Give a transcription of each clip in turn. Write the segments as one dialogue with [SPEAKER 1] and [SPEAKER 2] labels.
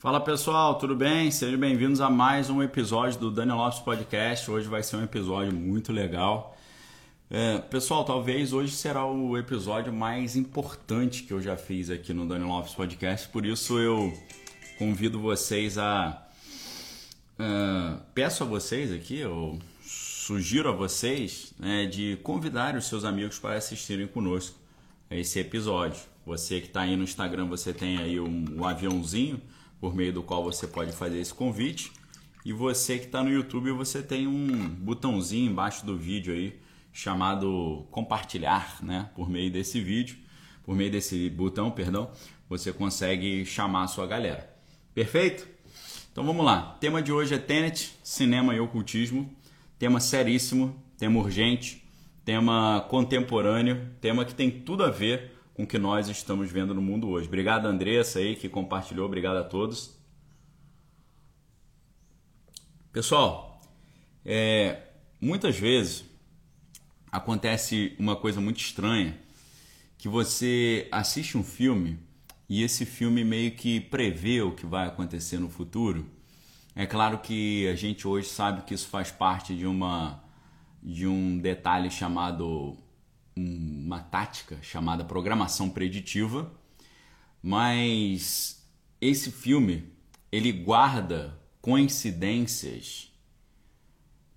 [SPEAKER 1] Fala pessoal, tudo bem? Sejam bem-vindos a mais um episódio do Daniel Lopes Podcast. Hoje vai ser um episódio muito legal. É, pessoal, talvez hoje será o episódio mais importante que eu já fiz aqui no Daniel Lopes Podcast, por isso eu convido vocês a. Uh, peço a vocês aqui, eu sugiro a vocês né, de convidar os seus amigos para assistirem conosco a esse episódio. Você que está aí no Instagram, você tem aí um, um aviãozinho por meio do qual você pode fazer esse convite. E você que está no YouTube, você tem um botãozinho embaixo do vídeo aí chamado compartilhar, né? Por meio desse vídeo, por meio desse botão, perdão, você consegue chamar a sua galera. Perfeito? Então vamos lá. Tema de hoje é Tenet, cinema e ocultismo. Tema seríssimo, tema urgente, tema contemporâneo, tema que tem tudo a ver com o que nós estamos vendo no mundo hoje. Obrigado, Andressa, aí, que compartilhou. Obrigado a todos. Pessoal, é, muitas vezes acontece uma coisa muito estranha, que você assiste um filme e esse filme meio que prevê o que vai acontecer no futuro. É claro que a gente hoje sabe que isso faz parte de uma de um detalhe chamado uma tática chamada programação preditiva, mas esse filme ele guarda coincidências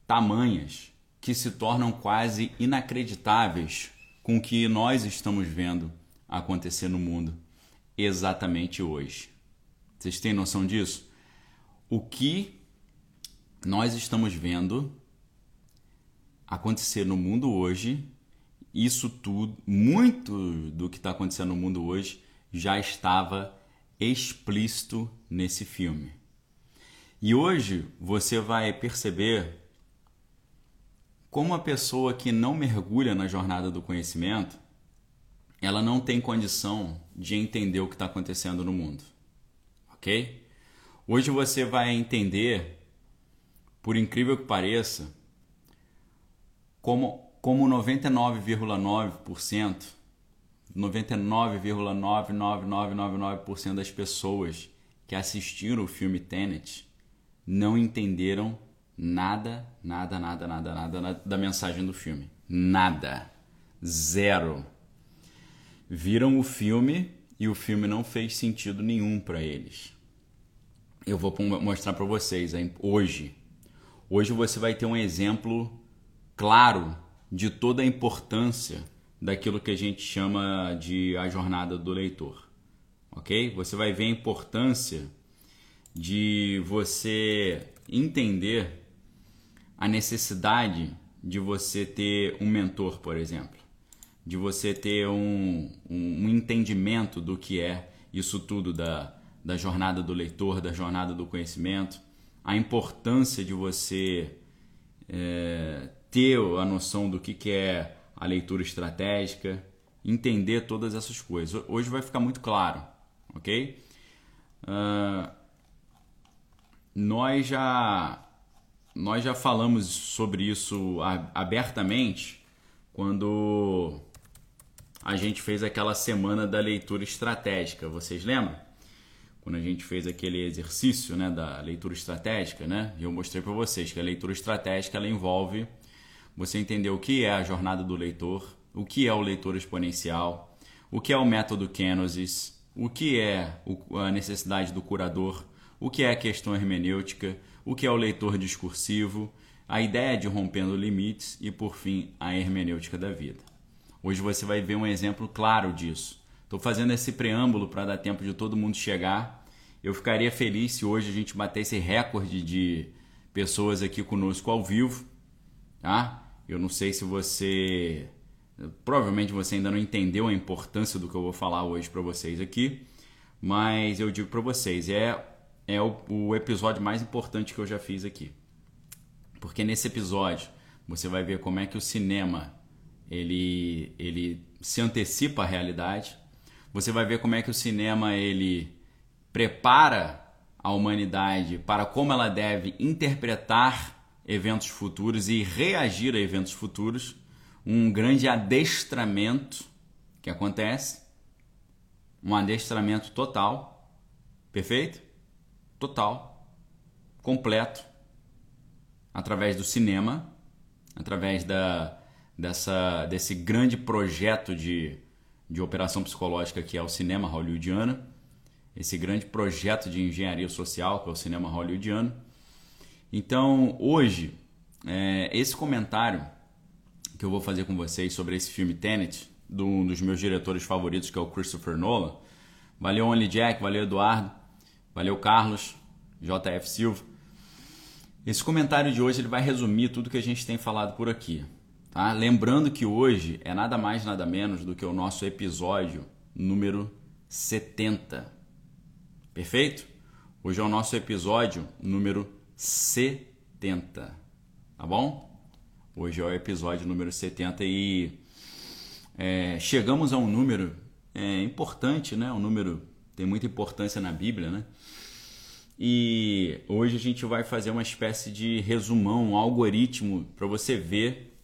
[SPEAKER 1] tamanhas que se tornam quase inacreditáveis com o que nós estamos vendo acontecer no mundo exatamente hoje. Vocês têm noção disso? O que nós estamos vendo acontecer no mundo hoje isso tudo, muito do que está acontecendo no mundo hoje, já estava explícito nesse filme. E hoje você vai perceber como a pessoa que não mergulha na jornada do conhecimento, ela não tem condição de entender o que está acontecendo no mundo. Ok? Hoje você vai entender, por incrível que pareça, como como 99,9%, 99,99999% das pessoas que assistiram o filme Tenet não entenderam nada, nada, nada, nada, nada da mensagem do filme. Nada. Zero. Viram o filme e o filme não fez sentido nenhum para eles. Eu vou mostrar para vocês hoje. Hoje você vai ter um exemplo claro de toda a importância daquilo que a gente chama de a jornada do leitor. Ok? Você vai ver a importância de você entender a necessidade de você ter um mentor, por exemplo, de você ter um, um, entendimento do que é isso tudo da, da jornada do leitor, da jornada do conhecimento, a importância de você é, ter a noção do que, que é a leitura estratégica, entender todas essas coisas. Hoje vai ficar muito claro, ok? Uh, nós já nós já falamos sobre isso abertamente quando a gente fez aquela semana da leitura estratégica. Vocês lembram? Quando a gente fez aquele exercício, né, da leitura estratégica, né? Eu mostrei para vocês que a leitura estratégica ela envolve você entender o que é a jornada do leitor, o que é o leitor exponencial, o que é o método Kenosis, o que é a necessidade do curador, o que é a questão hermenêutica, o que é o leitor discursivo, a ideia de rompendo limites e, por fim, a hermenêutica da vida. Hoje você vai ver um exemplo claro disso. Estou fazendo esse preâmbulo para dar tempo de todo mundo chegar. Eu ficaria feliz se hoje a gente batesse recorde de pessoas aqui conosco ao vivo, tá? Eu não sei se você. Provavelmente você ainda não entendeu a importância do que eu vou falar hoje para vocês aqui, mas eu digo para vocês: é, é o, o episódio mais importante que eu já fiz aqui. Porque nesse episódio você vai ver como é que o cinema ele, ele se antecipa à realidade. Você vai ver como é que o cinema ele prepara a humanidade para como ela deve interpretar eventos futuros e reagir a eventos futuros, um grande adestramento que acontece, um adestramento total, perfeito? total, completo, através do cinema, através da, dessa, desse grande projeto de, de operação psicológica que é o cinema hollywoodiano, esse grande projeto de engenharia social que é o cinema hollywoodiano. Então, hoje, é, esse comentário que eu vou fazer com vocês sobre esse filme Tenet, de um dos meus diretores favoritos, que é o Christopher Nolan. Valeu, Only Jack, valeu, Eduardo, valeu, Carlos, JF Silva. Esse comentário de hoje ele vai resumir tudo que a gente tem falado por aqui. Tá? Lembrando que hoje é nada mais, nada menos do que o nosso episódio número 70. Perfeito? Hoje é o nosso episódio número 70. Tá bom? Hoje é o episódio número 70 e é, chegamos a um número é, importante, né? Um número tem muita importância na Bíblia, né? E hoje a gente vai fazer uma espécie de resumão, um algoritmo para você ver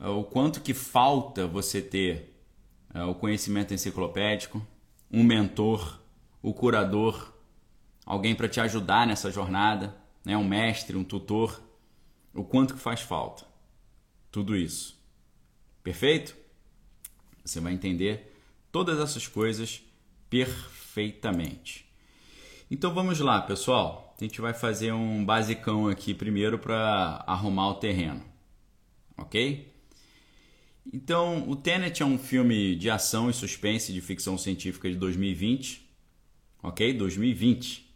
[SPEAKER 1] é, o quanto que falta você ter é, o conhecimento enciclopédico, um mentor, o curador, alguém para te ajudar nessa jornada, né? um mestre, um tutor, o quanto que faz falta. Tudo isso. Perfeito? Você vai entender todas essas coisas perfeitamente. Então vamos lá, pessoal. A gente vai fazer um basicão aqui primeiro para arrumar o terreno. OK? Então, o Tenet é um filme de ação e suspense de ficção científica de 2020, ok? 2020.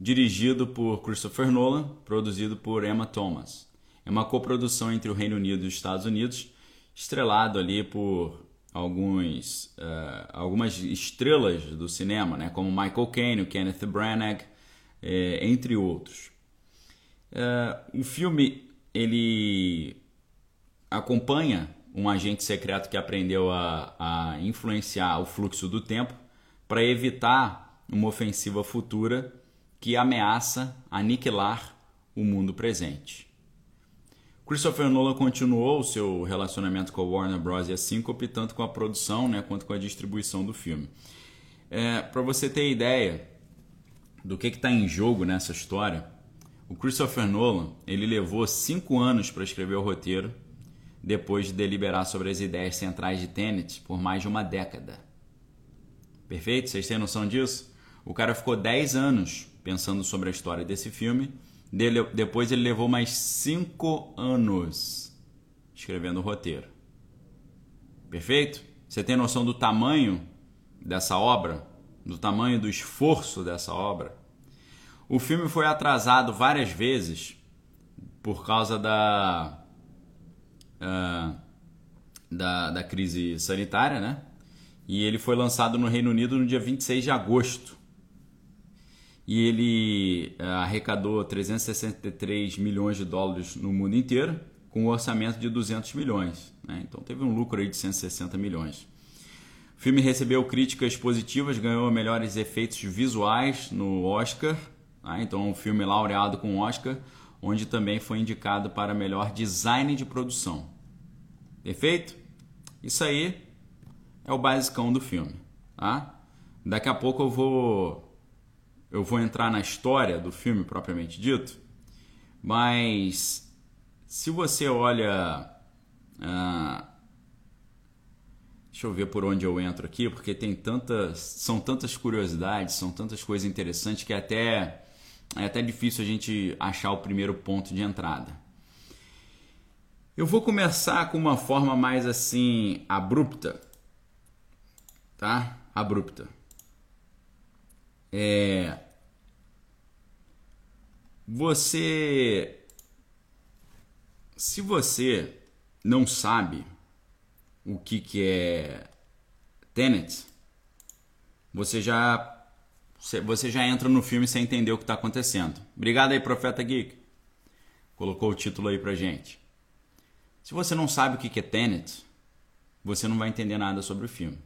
[SPEAKER 1] Dirigido por Christopher Nolan, produzido por Emma Thomas. É uma coprodução entre o Reino Unido e os Estados Unidos, estrelado ali por alguns, uh, algumas estrelas do cinema, né? como Michael Caine, Kenneth Branagh, eh, entre outros. Uh, o filme ele acompanha um agente secreto que aprendeu a, a influenciar o fluxo do tempo para evitar uma ofensiva futura que ameaça aniquilar o mundo presente. Christopher Nolan continuou o seu relacionamento com a Warner Bros. e a Syncope, tanto com a produção né, quanto com a distribuição do filme. É, para você ter ideia do que está em jogo nessa história, o Christopher Nolan ele levou cinco anos para escrever o roteiro depois de deliberar sobre as ideias centrais de Tenet por mais de uma década. Perfeito? Vocês têm noção disso? O cara ficou 10 anos pensando sobre a história desse filme, depois ele levou mais 5 anos escrevendo o roteiro. Perfeito? Você tem noção do tamanho dessa obra? Do tamanho do esforço dessa obra? O filme foi atrasado várias vezes por causa da uh, da, da crise sanitária, né? E ele foi lançado no Reino Unido no dia 26 de agosto. E ele uh, arrecadou 363 milhões de dólares no mundo inteiro, com um orçamento de 200 milhões. Né? Então teve um lucro aí de 160 milhões. O filme recebeu críticas positivas, ganhou melhores efeitos visuais no Oscar. Tá? Então, um filme laureado com Oscar onde também foi indicado para melhor design de produção. Perfeito? Isso aí é o basicão do filme, tá? Daqui a pouco eu vou eu vou entrar na história do filme propriamente dito, mas se você olha ah, Deixa eu ver por onde eu entro aqui, porque tem tantas, são tantas curiosidades, são tantas coisas interessantes que até é até difícil a gente achar o primeiro ponto de entrada. Eu vou começar com uma forma mais assim abrupta, tá? Abrupta. É você se você não sabe o que que é Tenet, você já você já entra no filme sem entender o que está acontecendo. Obrigado aí, Profeta Geek. Colocou o título aí pra gente. Se você não sabe o que é Tenet, você não vai entender nada sobre o filme.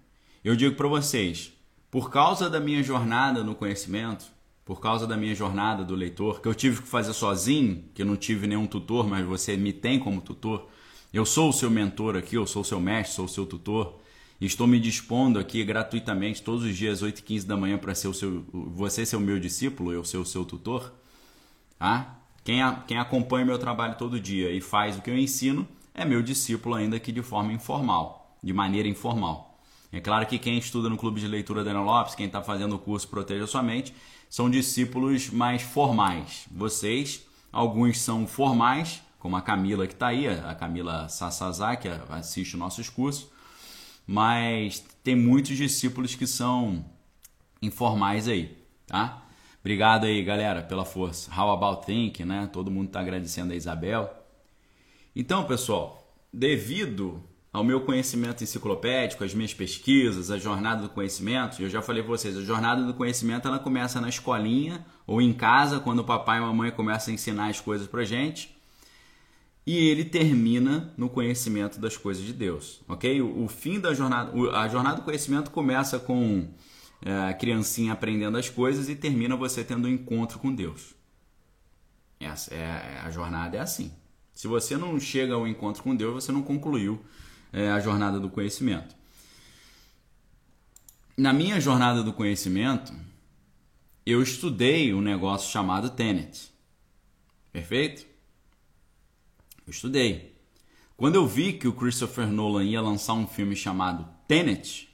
[SPEAKER 1] Eu digo para vocês, por causa da minha jornada no conhecimento, por causa da minha jornada do leitor, que eu tive que fazer sozinho, que eu não tive nenhum tutor, mas você me tem como tutor. Eu sou o seu mentor aqui, eu sou o seu mestre, sou o seu tutor. Estou me dispondo aqui gratuitamente todos os dias, 8 e 15 da manhã, para ser o seu, você ser o meu discípulo, eu ser o seu tutor. Tá? Quem, a, quem acompanha meu trabalho todo dia e faz o que eu ensino é meu discípulo, ainda que de forma informal, de maneira informal. É claro que quem estuda no Clube de Leitura Daniel Lopes, quem está fazendo o curso Proteja Sua Mente, são discípulos mais formais. Vocês, alguns são formais, como a Camila que está aí, a Camila Sasazaki, que assiste nossos cursos, mas tem muitos discípulos que são informais aí, tá? Obrigado aí, galera, pela força. How about think, né? Todo mundo está agradecendo a Isabel. Então, pessoal, devido ao meu conhecimento enciclopédico, às minhas pesquisas, a jornada do conhecimento, eu já falei para vocês, a jornada do conhecimento ela começa na escolinha ou em casa, quando o papai e a mamãe começam a ensinar as coisas pra gente e ele termina no conhecimento das coisas de Deus, ok? O, fim da jornada, a jornada do conhecimento começa com é, a criancinha aprendendo as coisas e termina você tendo um encontro com Deus. Essa é a jornada é assim. Se você não chega ao encontro com Deus, você não concluiu é, a jornada do conhecimento. Na minha jornada do conhecimento, eu estudei um negócio chamado Tenet. Perfeito? Eu estudei. Quando eu vi que o Christopher Nolan ia lançar um filme chamado Tenet,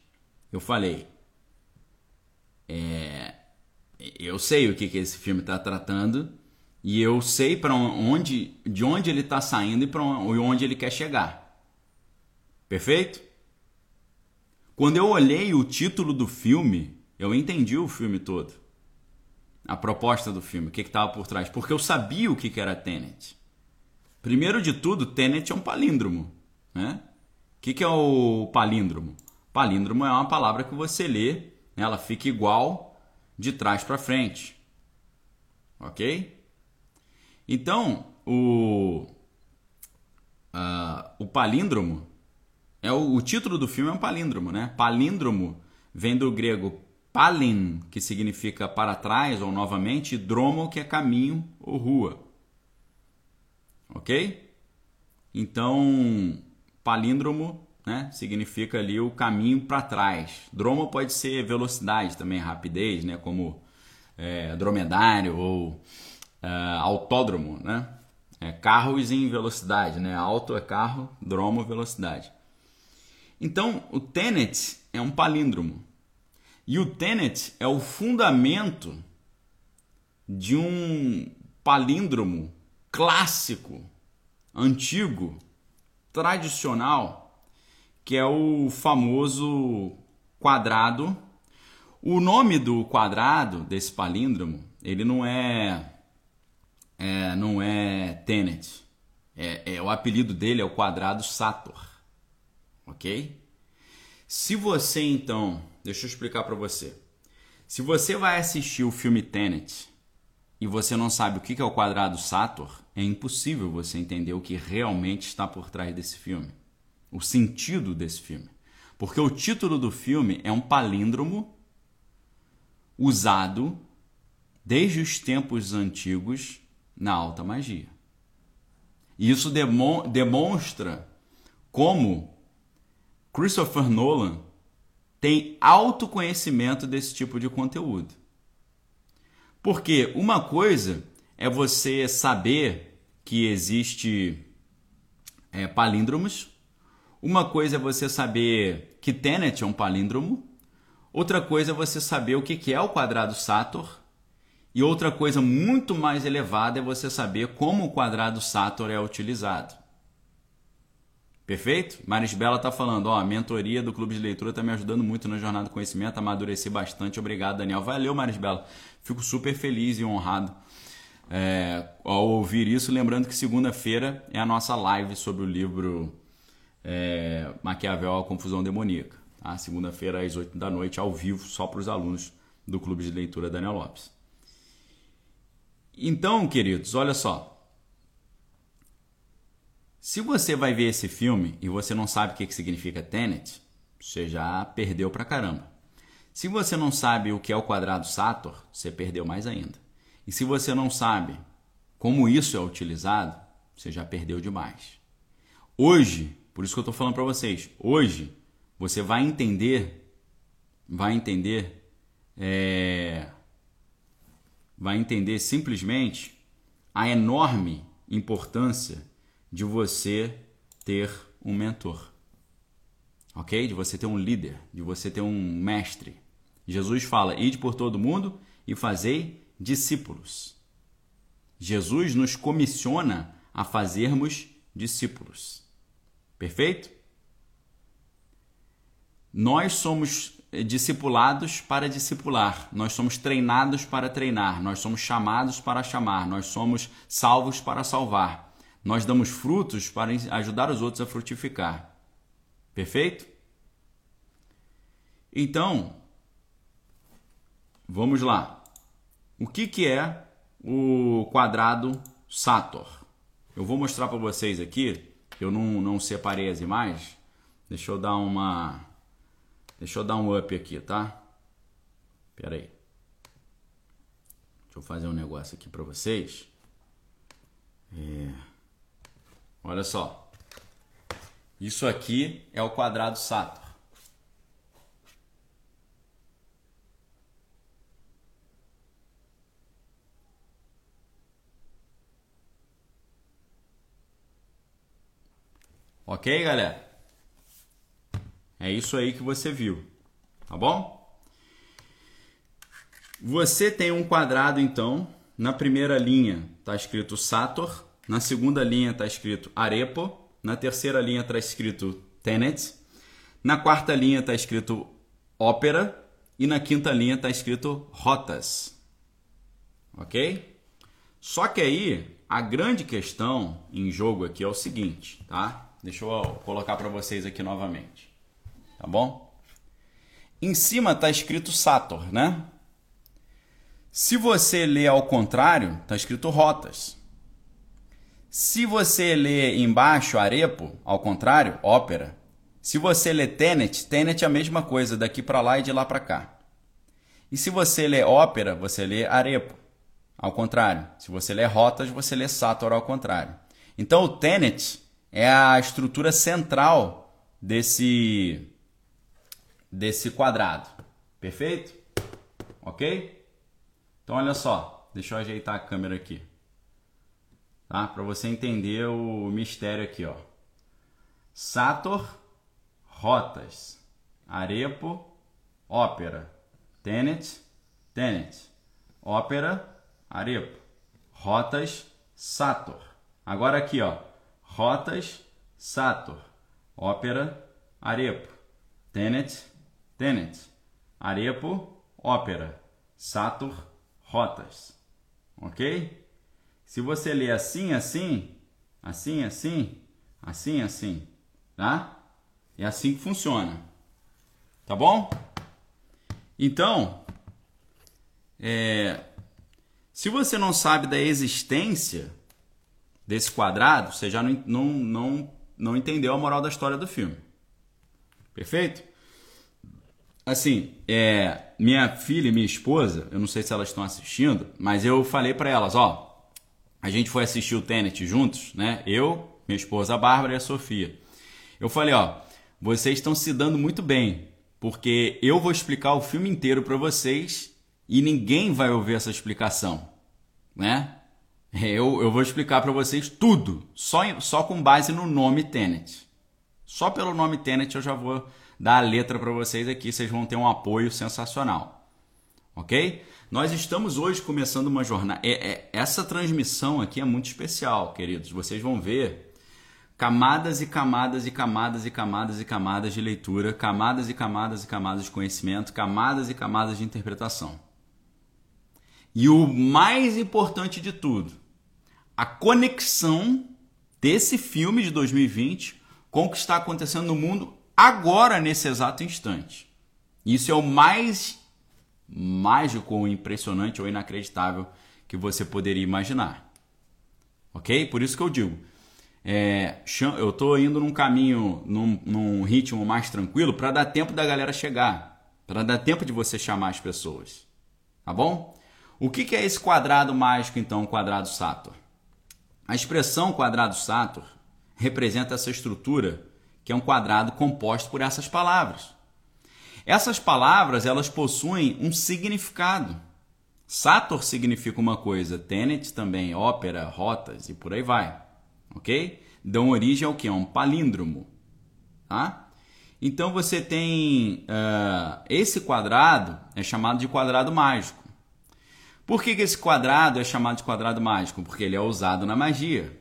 [SPEAKER 1] eu falei: é, eu sei o que, que esse filme está tratando e eu sei para onde, de onde ele está saindo e para onde ele quer chegar. Perfeito? Quando eu olhei o título do filme, eu entendi o filme todo. A proposta do filme, o que estava por trás. Porque eu sabia o que, que era Tenet. Primeiro de tudo, Tenet é um palíndromo. Né? O que, que é o palíndromo? Palíndromo é uma palavra que você lê, né? ela fica igual de trás para frente. Ok? Então, o, uh, o palíndromo é o, o, título do filme é um palíndromo, né? Palíndromo vem do grego palin, que significa para trás ou novamente, e dromo, que é caminho ou rua ok? Então, palíndromo né, significa ali o caminho para trás. Dromo pode ser velocidade também, rapidez, né, como é, dromedário ou é, autódromo, né? É, carros em velocidade, né? Auto é carro, dromo velocidade. Então, o Tenet é um palíndromo. E o Tenet é o fundamento de um palíndromo clássico, antigo, tradicional, que é o famoso quadrado. O nome do quadrado desse palíndromo, ele não é, é não é Tenet. É, é, o apelido dele é o quadrado Sator. Ok? Se você então, deixa eu explicar para você. Se você vai assistir o filme Tenet e você não sabe o que é o quadrado Sator, é impossível você entender o que realmente está por trás desse filme, o sentido desse filme. Porque o título do filme é um palíndromo usado desde os tempos antigos na alta magia. E isso demonstra como Christopher Nolan tem autoconhecimento desse tipo de conteúdo. Porque uma coisa é você saber que existe é, palíndromos, uma coisa é você saber que Tenet é um palíndromo, outra coisa é você saber o que é o quadrado Sator, e outra coisa muito mais elevada é você saber como o quadrado Sator é utilizado. Perfeito? Marisbela está falando, ó, a mentoria do Clube de Leitura está me ajudando muito na jornada do conhecimento, amadureci bastante. Obrigado, Daniel. Valeu, Marisbela. Fico super feliz e honrado é, ao ouvir isso. Lembrando que segunda-feira é a nossa live sobre o livro é, Maquiavel, a Confusão Demoníaca. Tá? Segunda-feira, às 8 da noite, ao vivo, só para os alunos do Clube de Leitura Daniel Lopes. Então, queridos, olha só. Se você vai ver esse filme e você não sabe o que significa Tenet, você já perdeu pra caramba. Se você não sabe o que é o quadrado Sator, você perdeu mais ainda. E se você não sabe como isso é utilizado, você já perdeu demais. Hoje, por isso que eu estou falando para vocês, hoje você vai entender, vai entender, é, vai entender simplesmente a enorme importância de você ter um mentor, ok? De você ter um líder, de você ter um mestre. Jesus fala: ide por todo mundo e fazei discípulos. Jesus nos comissiona a fazermos discípulos. Perfeito? Nós somos discipulados para discipular, nós somos treinados para treinar, nós somos chamados para chamar, nós somos salvos para salvar. Nós damos frutos para ajudar os outros a frutificar. Perfeito? Então, vamos lá. O que, que é o quadrado Sator? Eu vou mostrar para vocês aqui. Eu não, não separei as imagens. Deixa eu dar uma Deixa eu dar um up aqui, tá? Pera aí. Deixa eu fazer um negócio aqui para vocês. É... Olha só. Isso aqui é o quadrado Sator. Ok, galera? É isso aí que você viu, tá bom? Você tem um quadrado então, na primeira linha está escrito Sator, na segunda linha está escrito Arepo, na terceira linha está escrito Tenet, na quarta linha está escrito Ópera e na quinta linha está escrito Rotas. Ok? Só que aí a grande questão em jogo aqui é o seguinte, tá? Deixa eu colocar para vocês aqui novamente tá bom? Em cima está escrito Sator, né? Se você lê ao contrário, está escrito Rotas. Se você lê embaixo Arepo, ao contrário, Ópera. Se você lê Tenet, Tenet é a mesma coisa, daqui para lá e de lá para cá. E se você lê Ópera, você lê Arepo, ao contrário. Se você lê Rotas, você lê Sator ao contrário. Então o Tenet é a estrutura central desse desse quadrado. Perfeito? Ok? Então olha só, deixa eu ajeitar a câmera aqui. Tá? Para você entender o mistério aqui, ó. Sator, rotas, arepo, ópera, tenet, tenet, ópera, arepo, rotas, Sator. Agora aqui, ó, rotas, Sator, ópera, arepo. Tenet, Tenet, Arepo, Ópera, Satur, Rotas. Ok? Se você ler assim, assim, assim, assim, assim, assim, tá? É assim que funciona. Tá bom? Então, é, se você não sabe da existência desse quadrado, você já não, não, não, não entendeu a moral da história do filme. Perfeito? Assim, é, minha filha e minha esposa, eu não sei se elas estão assistindo, mas eu falei para elas, ó, a gente foi assistir o Tenet juntos, né? Eu, minha esposa Bárbara e a Sofia. Eu falei, ó, vocês estão se dando muito bem, porque eu vou explicar o filme inteiro para vocês e ninguém vai ouvir essa explicação, né? Eu, eu vou explicar para vocês tudo, só, só com base no nome Tenet. Só pelo nome Tenet eu já vou dar a letra para vocês aqui, vocês vão ter um apoio sensacional. Ok? Nós estamos hoje começando uma jornada. É, é, essa transmissão aqui é muito especial, queridos. Vocês vão ver camadas e camadas e camadas e camadas e camadas de leitura, camadas e camadas e camadas de conhecimento, camadas e camadas de interpretação. E o mais importante de tudo, a conexão desse filme de 2020 com o que está acontecendo no mundo agora, nesse exato instante. Isso é o mais mágico, ou impressionante ou inacreditável que você poderia imaginar. Ok? Por isso que eu digo. É, eu estou indo num caminho, num, num ritmo mais tranquilo para dar tempo da galera chegar, para dar tempo de você chamar as pessoas, tá bom? O que, que é esse quadrado mágico então, quadrado Sator? A expressão quadrado Sator representa essa estrutura que é um quadrado composto por essas palavras. Essas palavras, elas possuem um significado. Sator significa uma coisa, Tenet também, ópera, rotas e por aí vai. Ok? Dão origem ao que? A um palíndromo. Tá? Então você tem uh, esse quadrado é chamado de quadrado mágico. Por que, que esse quadrado é chamado de quadrado mágico? Porque ele é usado na magia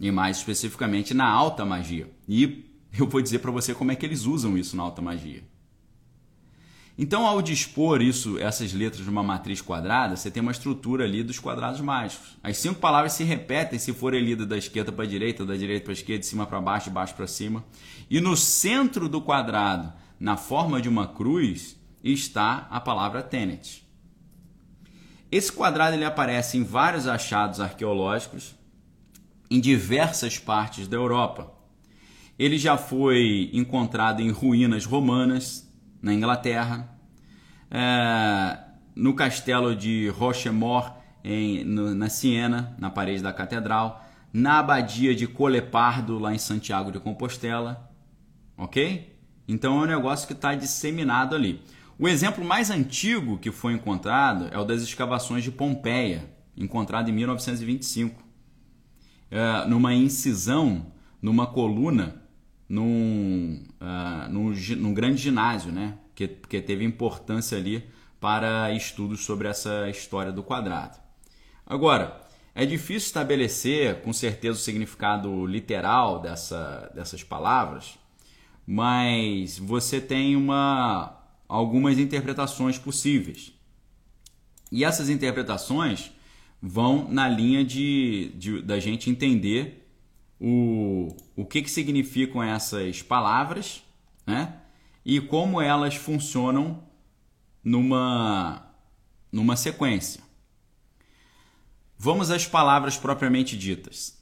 [SPEAKER 1] e mais especificamente na alta magia. E eu vou dizer para você como é que eles usam isso na alta magia. Então, ao dispor isso, essas letras de uma matriz quadrada, você tem uma estrutura ali dos quadrados mágicos. As cinco palavras se repetem se forem lidas da esquerda para a direita, da direita para a esquerda, de cima para baixo, de baixo para cima. E no centro do quadrado, na forma de uma cruz, está a palavra Tenet. Esse quadrado ele aparece em vários achados arqueológicos em diversas partes da Europa. Ele já foi encontrado em ruínas romanas, na Inglaterra, é, no castelo de Rochemort, em, no, na Siena, na parede da catedral, na abadia de Colepardo, lá em Santiago de Compostela, ok? Então é um negócio que está disseminado ali. O exemplo mais antigo que foi encontrado é o das escavações de Pompeia, encontrado em 1925, é, numa incisão, numa coluna num, uh, num, num, grande ginásio, né? Que, que teve importância ali para estudos sobre essa história do quadrado. Agora, é difícil estabelecer com certeza o significado literal dessa, dessas palavras, mas você tem uma, algumas interpretações possíveis. E essas interpretações vão na linha de, de da gente entender o, o que, que significam essas palavras né? e como elas funcionam numa, numa sequência. Vamos às palavras propriamente ditas.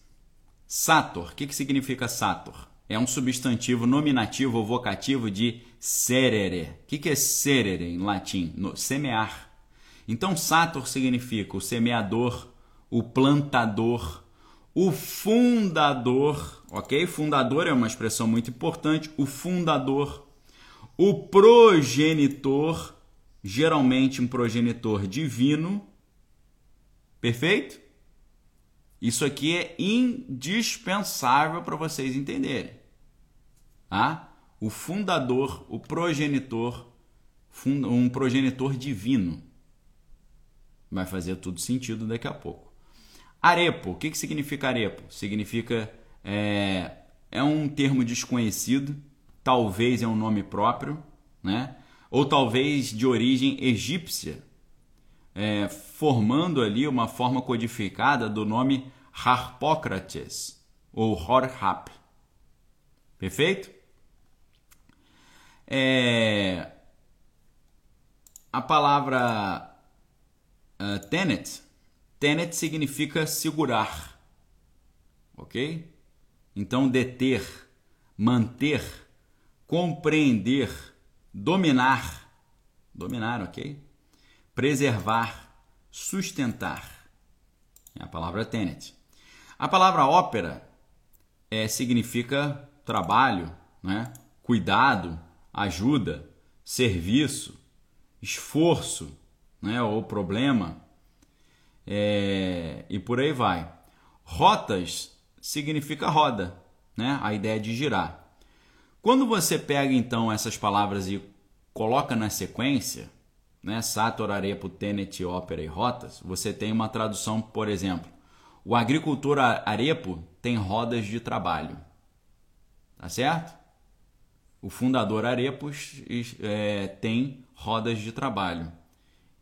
[SPEAKER 1] Sator, o que, que significa sator? É um substantivo nominativo ou vocativo de serere. O que, que é serere em latim? No, semear. Então, sator significa o semeador, o plantador, o fundador, ok? Fundador é uma expressão muito importante. O fundador, o progenitor, geralmente um progenitor divino, perfeito? Isso aqui é indispensável para vocês entenderem. Tá? O fundador, o progenitor, um progenitor divino. Vai fazer tudo sentido daqui a pouco. Arepo, o que, que significa arepo? Significa. É, é um termo desconhecido, talvez é um nome próprio, né? ou talvez de origem egípcia, é, formando ali uma forma codificada do nome Harpócrates ou Horhap. Perfeito? É, a palavra uh, tenet Tenet significa segurar, ok? Então, deter, manter, compreender, dominar, dominar, ok? Preservar, sustentar. É a palavra tenet. A palavra ópera é, significa trabalho, né? cuidado, ajuda, serviço, esforço, né? ou problema é, e por aí vai. Rotas significa roda, né? a ideia de girar. Quando você pega então essas palavras e coloca na sequência, né? Sator, Arepo, Tenet, Ópera e Rotas, você tem uma tradução, por exemplo, o agricultor Arepo tem rodas de trabalho. Tá certo? O fundador Arepos é, tem rodas de trabalho.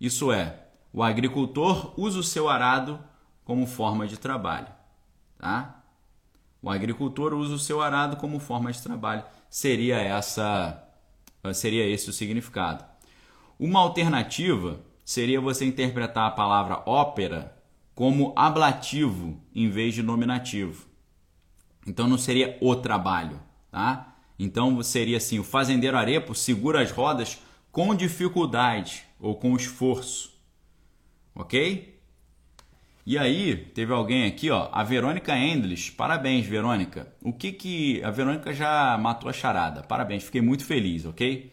[SPEAKER 1] Isso é, o agricultor usa o seu arado como forma de trabalho, tá? O agricultor usa o seu arado como forma de trabalho. Seria essa seria esse o significado. Uma alternativa seria você interpretar a palavra ópera como ablativo em vez de nominativo. Então não seria o trabalho, tá? Então seria assim: o fazendeiro arepo segura as rodas com dificuldade ou com esforço ok? E aí, teve alguém aqui, ó, a Verônica Endles. Parabéns, Verônica. O que que. A Verônica já matou a charada. Parabéns, fiquei muito feliz, ok?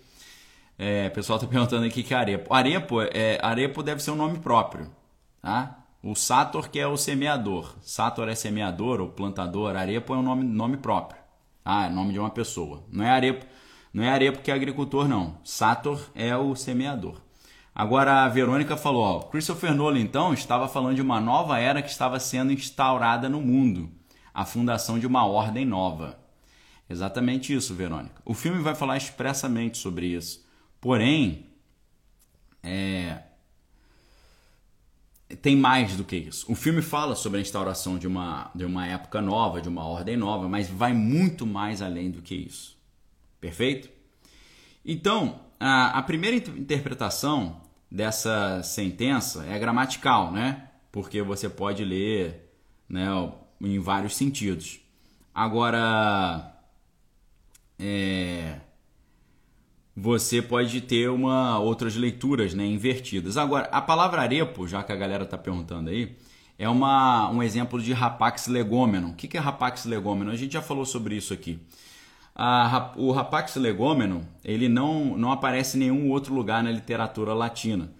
[SPEAKER 1] É, o pessoal tá perguntando aqui que é arepo. Arepo, é, arepo deve ser um nome próprio, tá? O Sator, que é o semeador. Sator é semeador ou plantador. Arepo é um nome, nome próprio. Ah, é nome de uma pessoa. Não é arepo, não é arepo que é agricultor, não. Sator é o semeador. Agora a Verônica falou, ó, Christopher Nolan então estava falando de uma nova era que estava sendo instaurada no mundo, a fundação de uma ordem nova. Exatamente isso, Verônica. O filme vai falar expressamente sobre isso. Porém, é... tem mais do que isso. O filme fala sobre a instauração de uma, de uma época nova, de uma ordem nova, mas vai muito mais além do que isso. Perfeito? Então, a, primeira interpretação dessa sentença é gramatical, né? Porque você pode ler né, em vários sentidos. Agora, é, você pode ter uma outras leituras né, invertidas. Agora, a palavra arepo, já que a galera está perguntando aí, é uma, um exemplo de rapax legômeno. O que é rapax legômeno? A gente já falou sobre isso aqui. A, o Rapax legomeno ele não, não aparece em nenhum outro lugar na literatura latina.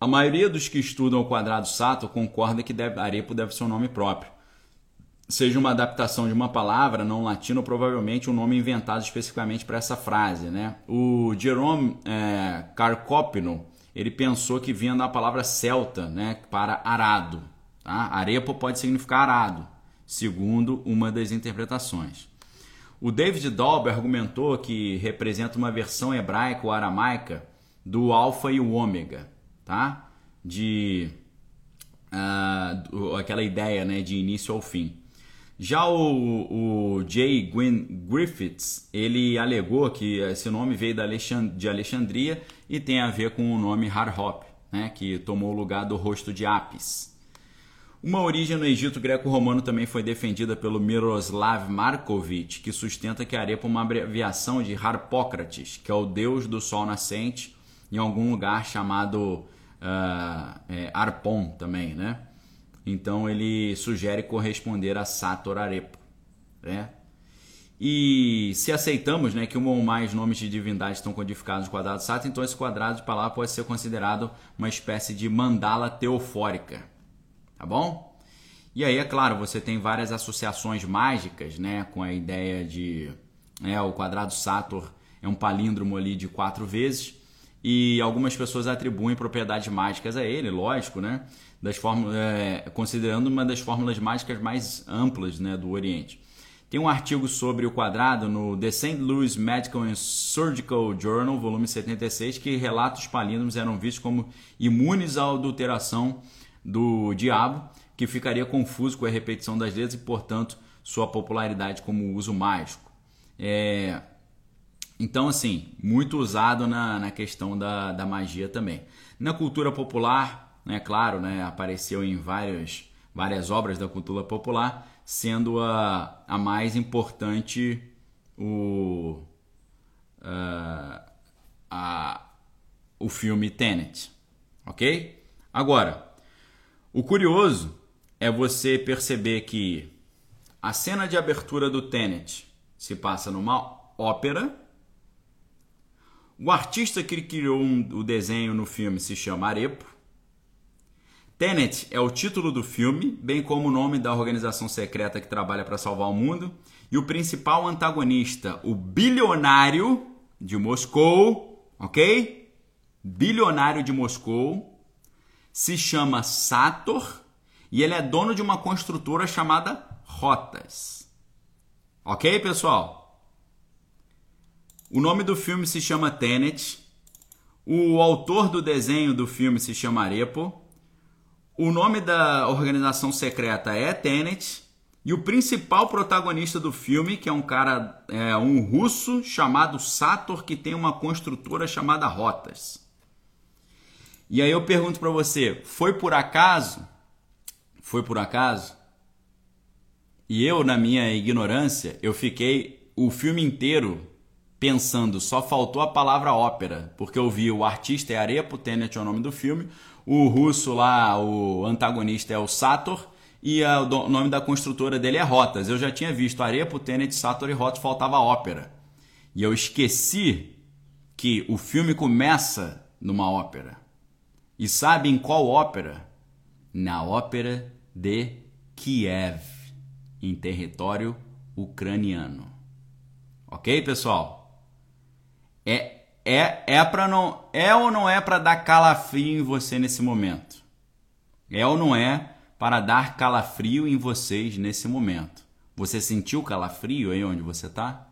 [SPEAKER 1] A maioria dos que estudam o quadrado sato concorda que deve, arepo deve ser um nome próprio. Seja uma adaptação de uma palavra não latina ou provavelmente um nome inventado especificamente para essa frase. Né? O Jerome é, Carcopino ele pensou que vinha da palavra celta né, para arado. Tá? Arepo pode significar arado, segundo uma das interpretações. O David Dolber argumentou que representa uma versão hebraica ou aramaica do alfa e o ômega, tá? De uh, aquela ideia, né, de início ao fim. Já o, o J. Griffiths, ele alegou que esse nome veio de Alexandria e tem a ver com o nome Harhop, né, que tomou o lugar do rosto de Apis. Uma origem no Egito greco-romano também foi defendida pelo Miroslav Markovic, que sustenta que a arepa é uma abreviação de Harpócrates, que é o deus do sol nascente, em algum lugar chamado uh, é, Arpon também, né? Então ele sugere corresponder a Sator Arepo, né? E se aceitamos né, que um ou mais nomes de divindade estão codificados no quadrado Sator, então esse quadrado de palavra pode ser considerado uma espécie de mandala teofórica tá bom? E aí, é claro, você tem várias associações mágicas, né, com a ideia de é, o quadrado Sator é um palíndromo ali de quatro vezes e algumas pessoas atribuem propriedades mágicas a ele, lógico, né? Das fórmulas, é, considerando uma das fórmulas mágicas mais amplas né, do Oriente. Tem um artigo sobre o quadrado no The St. Louis Medical and Surgical Journal, volume 76, que relata os palíndromos eram vistos como imunes à adulteração do diabo, que ficaria confuso com a repetição das letras e, portanto, sua popularidade como uso mágico. É... Então, assim, muito usado na, na questão da, da magia também. Na cultura popular, né, claro, né, apareceu em várias, várias obras da cultura popular, sendo a, a mais importante o, uh, a, o filme Tenet. Ok? Agora, o curioso é você perceber que a cena de abertura do Tenet se passa numa ópera. O artista que criou o desenho no filme se chama Arepo. Tenet é o título do filme, bem como o nome da organização secreta que trabalha para salvar o mundo. E o principal antagonista, o bilionário de Moscou, ok? Bilionário de Moscou, se chama Sator e ele é dono de uma construtora chamada Rotas. Ok, pessoal? O nome do filme se chama Tenet. O autor do desenho do filme se chama Arepo. O nome da organização secreta é Tenet. E o principal protagonista do filme, que é um cara, é um russo chamado Sator, que tem uma construtora chamada Rotas. E aí eu pergunto para você, foi por acaso? Foi por acaso? E eu, na minha ignorância, eu fiquei o filme inteiro pensando, só faltou a palavra ópera, porque eu vi o artista é Arepo, Tenet é o nome do filme, o russo lá, o antagonista é o Sator, e a, o nome da construtora dele é Rotas. Eu já tinha visto Arepo, Tenet, Sator e Rotas, faltava ópera. E eu esqueci que o filme começa numa ópera. E sabe em qual ópera? Na ópera de Kiev, em território ucraniano. Ok, pessoal? É é é para não é ou não é para dar calafrio em você nesse momento? É ou não é para dar calafrio em vocês nesse momento? Você sentiu calafrio aí onde você está?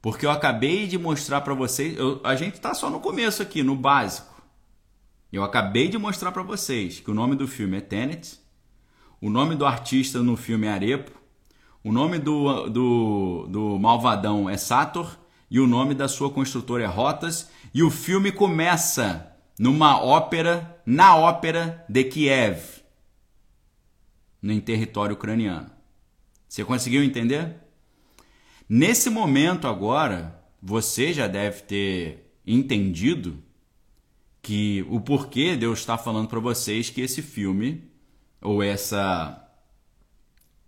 [SPEAKER 1] Porque eu acabei de mostrar para vocês, eu, a gente está só no começo aqui, no básico. Eu acabei de mostrar para vocês que o nome do filme é Tenet, o nome do artista no filme é Arepo, o nome do, do, do malvadão é Sator e o nome da sua construtora é Rotas. E o filme começa numa ópera, na ópera de Kiev, no território ucraniano. Você conseguiu entender? Nesse momento agora, você já deve ter entendido que o porquê Deus está falando para vocês que esse filme ou essa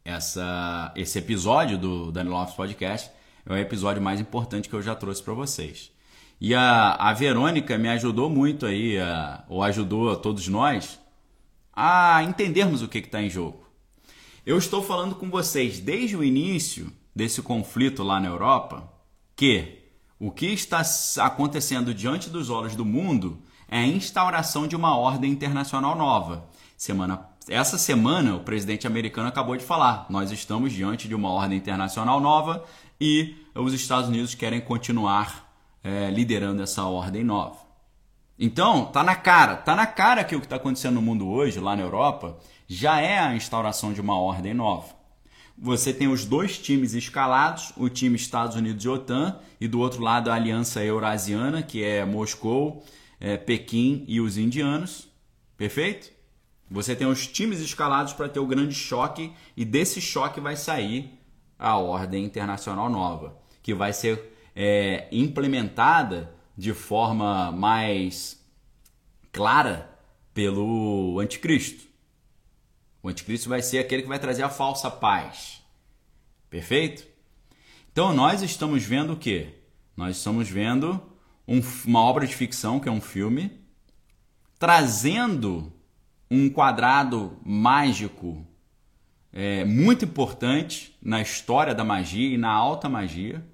[SPEAKER 1] essa esse episódio do Daniel Lopes Podcast é o episódio mais importante que eu já trouxe para vocês. E a, a Verônica me ajudou muito aí, a, ou ajudou a todos nós, a entendermos o que está em jogo. Eu estou falando com vocês desde o início desse conflito lá na Europa que o que está acontecendo diante dos olhos do mundo é a instauração de uma ordem internacional nova. Semana, essa semana, o presidente americano acabou de falar: nós estamos diante de uma ordem internacional nova e os Estados Unidos querem continuar é, liderando essa ordem nova. Então, tá na cara, tá na cara que o que está acontecendo no mundo hoje, lá na Europa, já é a instauração de uma ordem nova você tem os dois times escalados, o time Estados Unidos e OTAN, e do outro lado a Aliança Eurasiana, que é Moscou, é, Pequim e os indianos. Perfeito? Você tem os times escalados para ter o grande choque, e desse choque vai sair a ordem internacional nova, que vai ser é, implementada de forma mais clara pelo anticristo. O anticristo vai ser aquele que vai trazer a falsa paz. Perfeito? Então nós estamos vendo o quê? Nós estamos vendo um, uma obra de ficção, que é um filme, trazendo um quadrado mágico é, muito importante na história da magia e na alta magia.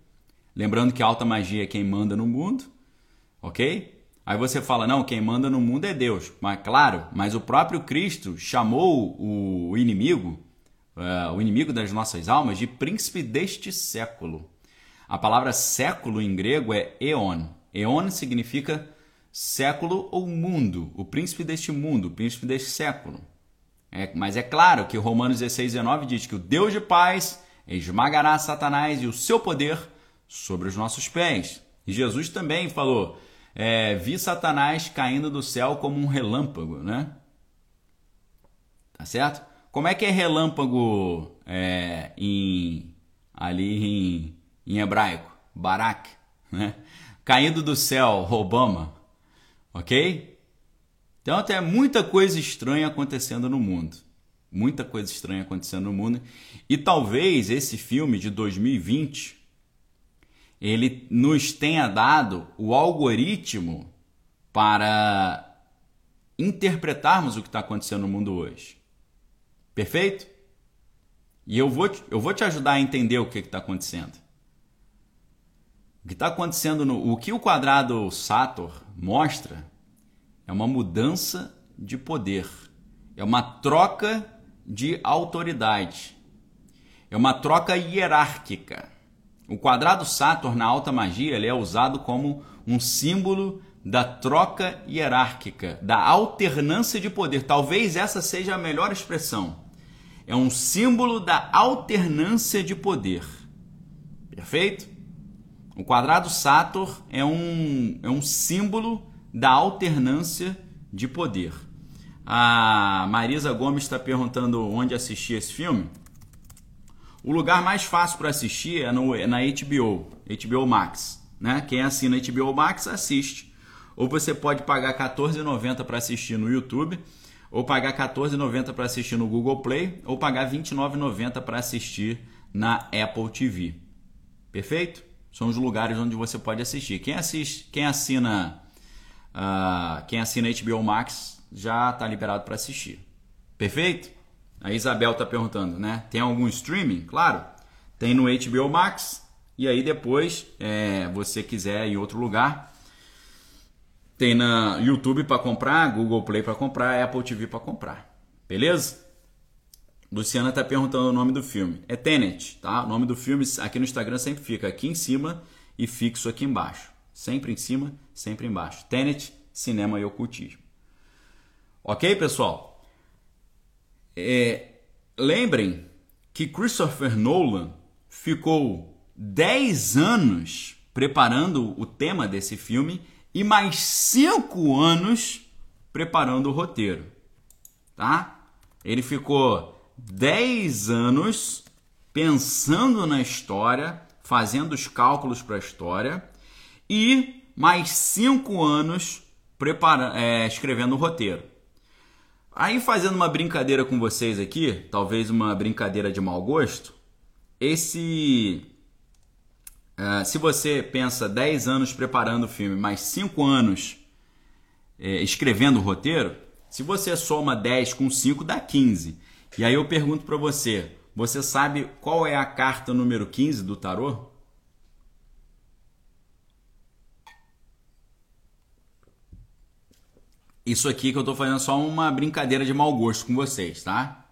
[SPEAKER 1] Lembrando que a alta magia é quem manda no mundo, ok? Aí você fala, não, quem manda no mundo é Deus. Mas claro, mas o próprio Cristo chamou o inimigo, uh, o inimigo das nossas almas, de príncipe deste século. A palavra século em grego é eon. Eon significa século ou mundo, o príncipe deste mundo, o príncipe deste século. É, mas é claro que Romanos 16, 19 diz que o Deus de paz esmagará Satanás e o seu poder sobre os nossos pés. E Jesus também falou: é, vi Satanás caindo do céu como um relâmpago, né? Tá certo? Como é que é relâmpago é, em, ali em, em hebraico? Barak, né? Caindo do céu, Obama, ok? Então tem muita coisa estranha acontecendo no mundo. Muita coisa estranha acontecendo no mundo. E talvez esse filme de 2020 ele nos tenha dado o algoritmo para interpretarmos o que está acontecendo no mundo hoje. Perfeito? E eu vou, eu vou te ajudar a entender o que está acontecendo. O que está acontecendo no. O que o quadrado Sator mostra é uma mudança de poder, é uma troca de autoridade, é uma troca hierárquica. O quadrado Saturn na alta magia ele é usado como um símbolo da troca hierárquica, da alternância de poder. Talvez essa seja a melhor expressão. É um símbolo da alternância de poder. Perfeito? O quadrado Saturn é um, é um símbolo da alternância de poder. A Marisa Gomes está perguntando onde assistir esse filme. O lugar mais fácil para assistir é, no, é na HBO, HBO Max. Né? Quem assina HBO Max assiste. Ou você pode pagar R$14,90 para assistir no YouTube, ou pagar R$14,90 para assistir no Google Play, ou pagar R$29,90 para assistir na Apple TV. Perfeito? São os lugares onde você pode assistir. Quem assiste, quem assina, uh, quem assina HBO Max já está liberado para assistir. Perfeito? A Isabel está perguntando, né? Tem algum streaming? Claro, tem no HBO Max. E aí depois, é, você quiser em outro lugar, tem na YouTube para comprar, Google Play para comprar, Apple TV para comprar. Beleza? Luciana está perguntando o nome do filme. É Tenet, tá? O nome do filme aqui no Instagram sempre fica aqui em cima e fixo aqui embaixo. Sempre em cima, sempre embaixo. Tenet, cinema e ocultismo. Ok, pessoal? É, lembrem que Christopher Nolan ficou 10 anos preparando o tema desse filme e mais 5 anos preparando o roteiro. Tá? Ele ficou 10 anos pensando na história, fazendo os cálculos para a história e mais 5 anos prepara, é, escrevendo o roteiro. Aí, fazendo uma brincadeira com vocês aqui, talvez uma brincadeira de mau gosto, esse. Uh, se você pensa 10 anos preparando o filme, mais 5 anos é, escrevendo o roteiro, se você soma 10 com 5, dá 15. E aí eu pergunto para você, você sabe qual é a carta número 15 do tarô? Isso aqui que eu estou fazendo só uma brincadeira de mau gosto com vocês, tá?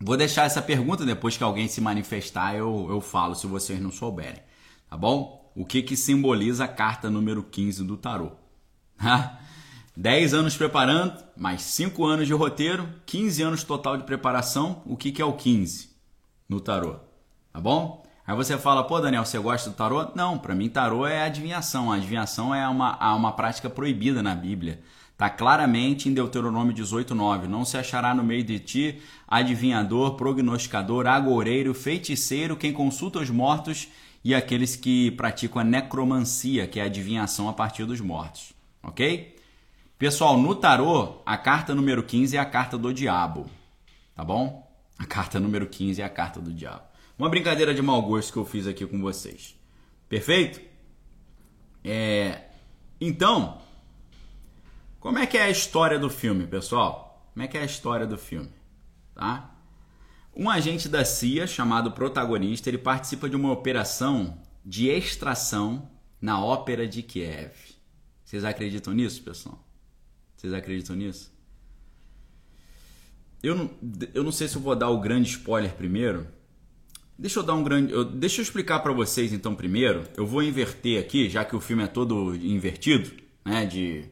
[SPEAKER 1] Vou deixar essa pergunta depois que alguém se manifestar, eu, eu falo se vocês não souberem, tá bom? O que que simboliza a carta número 15 do tarô? 10 anos preparando, mais 5 anos de roteiro, 15 anos total de preparação. O que, que é o 15 no tarô? Tá bom? Aí você fala, pô, Daniel, você gosta do tarô? Não, para mim tarô é adivinhação. A adivinhação é uma, uma prática proibida na Bíblia. Está claramente em Deuteronômio 18,9. Não se achará no meio de ti adivinhador, prognosticador, agoureiro, feiticeiro, quem consulta os mortos e aqueles que praticam a necromancia, que é a adivinhação a partir dos mortos. Ok? Pessoal, no tarô, a carta número 15 é a carta do diabo. Tá bom? A carta número 15 é a carta do diabo. Uma brincadeira de mau gosto que eu fiz aqui com vocês. Perfeito? É... Então, como é que é a história do filme, pessoal? Como é que é a história do filme? Tá? Um agente da CIA, chamado protagonista, ele participa de uma operação de extração na ópera de Kiev. Vocês acreditam nisso, pessoal? Vocês acreditam nisso? Eu não, eu não sei se eu vou dar o grande spoiler primeiro. Deixa eu dar um grande. Eu, deixa eu explicar para vocês então primeiro. Eu vou inverter aqui, já que o filme é todo invertido, né? De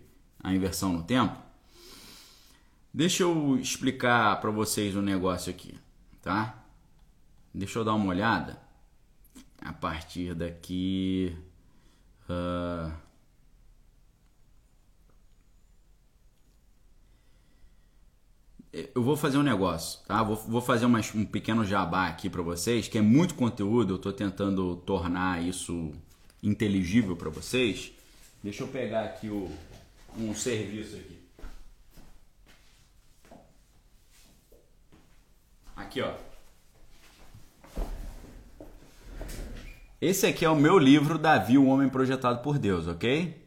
[SPEAKER 1] a inversão no tempo. Deixa eu explicar para vocês um negócio aqui, tá? Deixa eu dar uma olhada a partir daqui. Uh... eu vou fazer um negócio, tá? Vou, vou fazer uma, um pequeno jabá aqui para vocês, que é muito conteúdo, eu estou tentando tornar isso inteligível para vocês. Deixa eu pegar aqui o, um serviço aqui. Aqui, ó. Esse aqui é o meu livro Davi, o homem projetado por Deus, ok?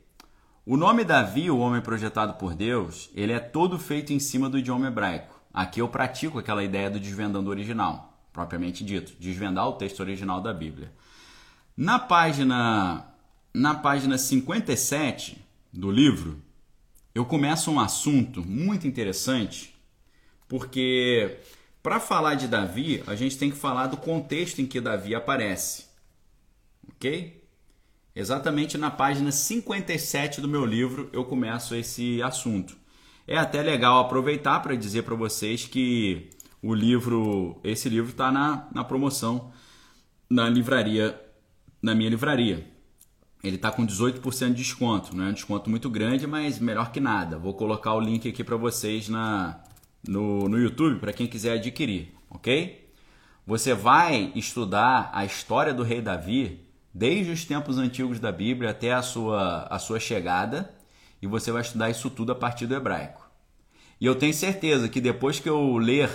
[SPEAKER 1] O nome Davi, o homem projetado por Deus, ele é todo feito em cima do idioma hebraico. Aqui eu pratico aquela ideia do desvendando original, propriamente dito, desvendar o texto original da Bíblia. Na página na página 57 do livro, eu começo um assunto muito interessante, porque para falar de Davi, a gente tem que falar do contexto em que Davi aparece. OK? Exatamente na página 57 do meu livro eu começo esse assunto. É até legal aproveitar para dizer para vocês que o livro, esse livro está na, na promoção na livraria, na minha livraria. Ele está com 18% de desconto, não é um desconto muito grande, mas melhor que nada. Vou colocar o link aqui para vocês na, no, no YouTube para quem quiser adquirir, ok? você vai estudar a história do rei Davi desde os tempos antigos da Bíblia até a sua, a sua chegada, e você vai estudar isso tudo a partir do hebraico. E eu tenho certeza que depois que eu ler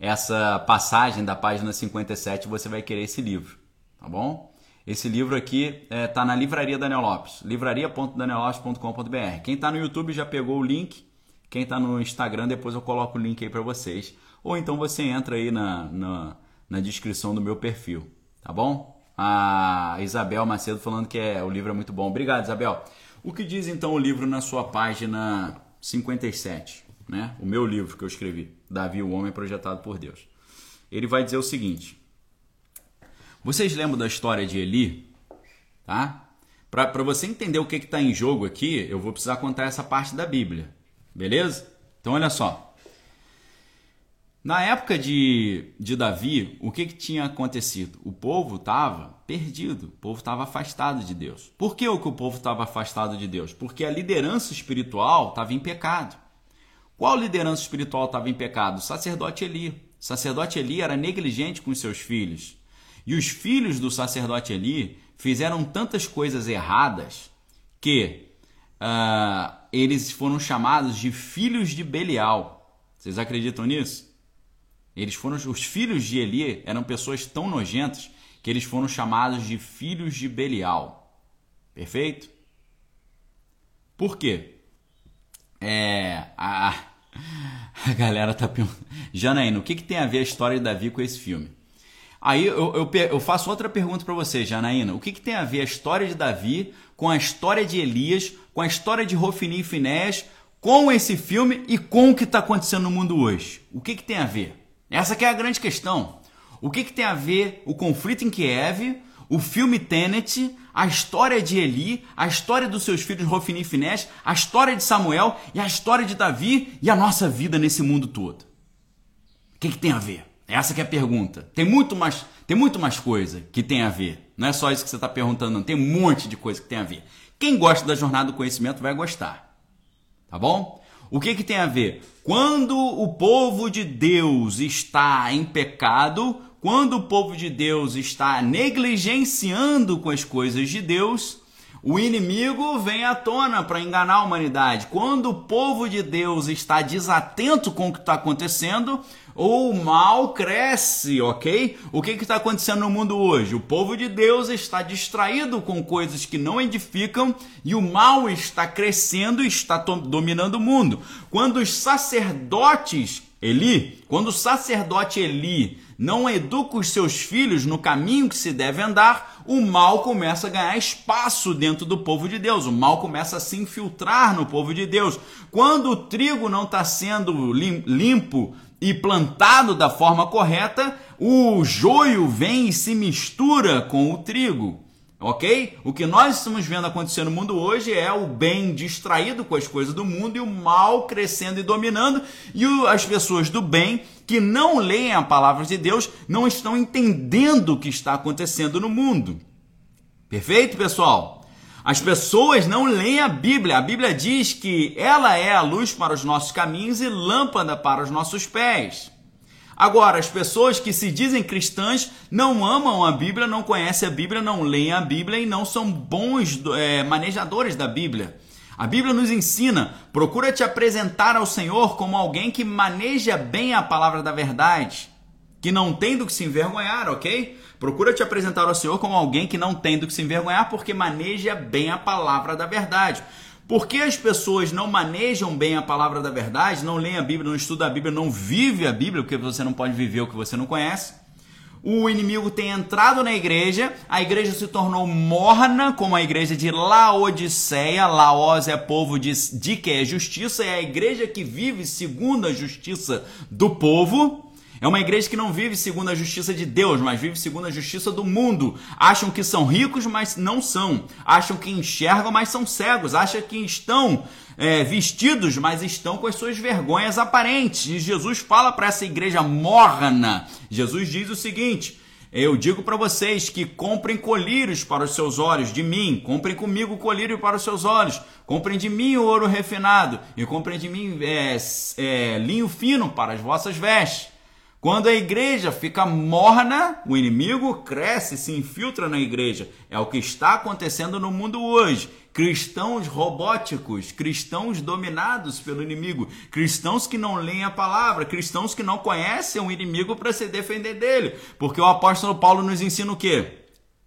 [SPEAKER 1] essa passagem da página 57, você vai querer esse livro, tá bom? Esse livro aqui está é, tá na livraria Daniel Lopes, livraria.daniellopes.com.br. Quem está no YouTube já pegou o link, quem está no Instagram, depois eu coloco o link aí para vocês. Ou então você entra aí na, na, na descrição do meu perfil, tá bom? A Isabel Macedo falando que é, o livro é muito bom. Obrigado, Isabel. O que diz então o livro na sua página 57? Né? O meu livro que eu escrevi, Davi, o Homem Projetado por Deus. Ele vai dizer o seguinte: Vocês lembram da história de Eli? Tá? Para você entender o que está em jogo aqui, eu vou precisar contar essa parte da Bíblia. Beleza? Então, olha só. Na época de, de Davi, o que, que tinha acontecido? O povo estava perdido, o povo estava afastado de Deus. Por que o, que o povo estava afastado de Deus? Porque a liderança espiritual estava em pecado. Qual liderança espiritual estava em pecado? O sacerdote Eli. O sacerdote Eli era negligente com seus filhos. E os filhos do sacerdote Eli fizeram tantas coisas erradas que uh, eles foram chamados de filhos de Belial. Vocês acreditam nisso? Eles foram os filhos de Eli eram pessoas tão nojentas que eles foram chamados de filhos de Belial. Perfeito? Por quê? É, a, a galera tá perguntando. Janaína, o que, que tem a ver a história de Davi com esse filme? Aí eu, eu, eu faço outra pergunta para você, Janaína. O que, que tem a ver a história de Davi com a história de Elias, com a história de Rofini e Finés, com esse filme e com o que está acontecendo no mundo hoje? O que, que tem a ver? Essa que é a grande questão. O que, que tem a ver o conflito em Kiev, o filme Tenet, a história de Eli, a história dos seus filhos Rofini e Finés, a história de Samuel e a história de Davi e a nossa vida nesse mundo todo? O que, que tem a ver? Essa que é a pergunta. Tem muito mais, tem muito mais coisa que tem a ver. Não é só isso que você está perguntando, não. Tem um monte de coisa que tem a ver. Quem gosta da jornada do conhecimento vai gostar. Tá bom? O que, que tem a ver? Quando o povo de Deus está em pecado, quando o povo de Deus está negligenciando com as coisas de Deus, o inimigo vem à tona para enganar a humanidade. Quando o povo de Deus está desatento com o que está acontecendo, o mal cresce, ok? O que está acontecendo no mundo hoje? O povo de Deus está distraído com coisas que não edificam e o mal está crescendo e está dominando o mundo. Quando os sacerdotes, Eli, quando o sacerdote Eli não educa os seus filhos no caminho que se deve andar, o mal começa a ganhar espaço dentro do povo de Deus, o mal começa a se infiltrar no povo de Deus. Quando o trigo não está sendo limpo e plantado da forma correta, o joio vem e se mistura com o trigo. Ok? O que nós estamos vendo acontecer no mundo hoje é o bem distraído com as coisas do mundo e o mal crescendo e dominando, e as pessoas do bem que não leem a palavra de Deus não estão entendendo o que está acontecendo no mundo. Perfeito, pessoal? As pessoas não leem a Bíblia. A Bíblia diz que ela é a luz para os nossos caminhos e lâmpada para os nossos pés. Agora, as pessoas que se dizem cristãs não amam a Bíblia, não conhecem a Bíblia, não leem a Bíblia e não são bons é, manejadores da Bíblia. A Bíblia nos ensina: procura te apresentar ao Senhor como alguém que maneja bem a palavra da verdade, que não tem do que se envergonhar, ok? Procura te apresentar ao Senhor como alguém que não tem do que se envergonhar, porque maneja bem a palavra da verdade. Por que as pessoas não manejam bem a palavra da verdade, não leem a Bíblia, não estudam a Bíblia, não vivem a Bíblia, porque você não pode viver o que você não conhece? O inimigo tem entrado na igreja, a igreja se tornou morna, como a igreja de Laodiceia. Laos é povo de, de que é justiça, é a igreja que vive segundo a justiça do povo. É uma igreja que não vive segundo a justiça de Deus, mas vive segundo a justiça do mundo. Acham que são ricos, mas não são. Acham que enxergam, mas são cegos. Acham que estão é, vestidos, mas estão com as suas vergonhas aparentes. E Jesus fala para essa igreja morna. Jesus diz o seguinte: eu digo para vocês que comprem colírios para os seus olhos de mim, comprem comigo colírio para os seus olhos, comprem de mim ouro refinado e comprem de mim é, é, linho fino para as vossas vestes. Quando a igreja fica morna, o inimigo cresce, se infiltra na igreja. É o que está acontecendo no mundo hoje. Cristãos robóticos, cristãos dominados pelo inimigo, cristãos que não leem a palavra, cristãos que não conhecem o inimigo para se defender dele. Porque o apóstolo Paulo nos ensina o quê?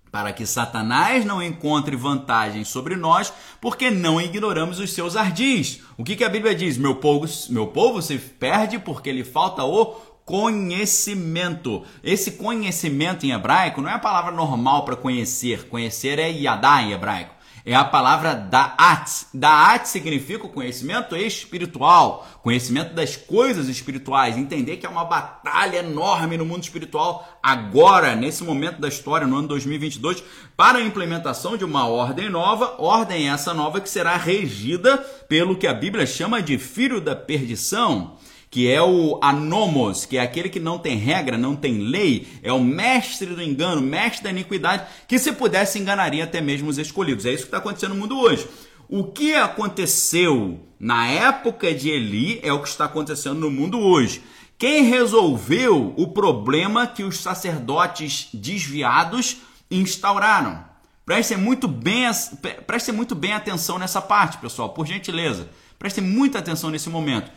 [SPEAKER 1] Para que Satanás não encontre vantagem sobre nós, porque não ignoramos os seus ardis. O que, que a Bíblia diz? Meu povo, meu povo se perde porque lhe falta o conhecimento. Esse conhecimento em hebraico não é a palavra normal para conhecer. Conhecer é yadá em hebraico. É a palavra da'at. Da'at significa o conhecimento espiritual, conhecimento das coisas espirituais, entender que é uma batalha enorme no mundo espiritual agora, nesse momento da história, no ano 2022, para a implementação de uma ordem nova, ordem essa nova que será regida pelo que a Bíblia chama de filho da perdição que é o anomos, que é aquele que não tem regra, não tem lei, é o mestre do engano, mestre da iniquidade, que se pudesse enganaria até mesmo os escolhidos. É isso que está acontecendo no mundo hoje. O que aconteceu na época de Eli é o que está acontecendo no mundo hoje. Quem resolveu o problema que os sacerdotes desviados instauraram? Prestem muito bem, prestem muito bem atenção nessa parte, pessoal, por gentileza. Prestem muita atenção nesse momento.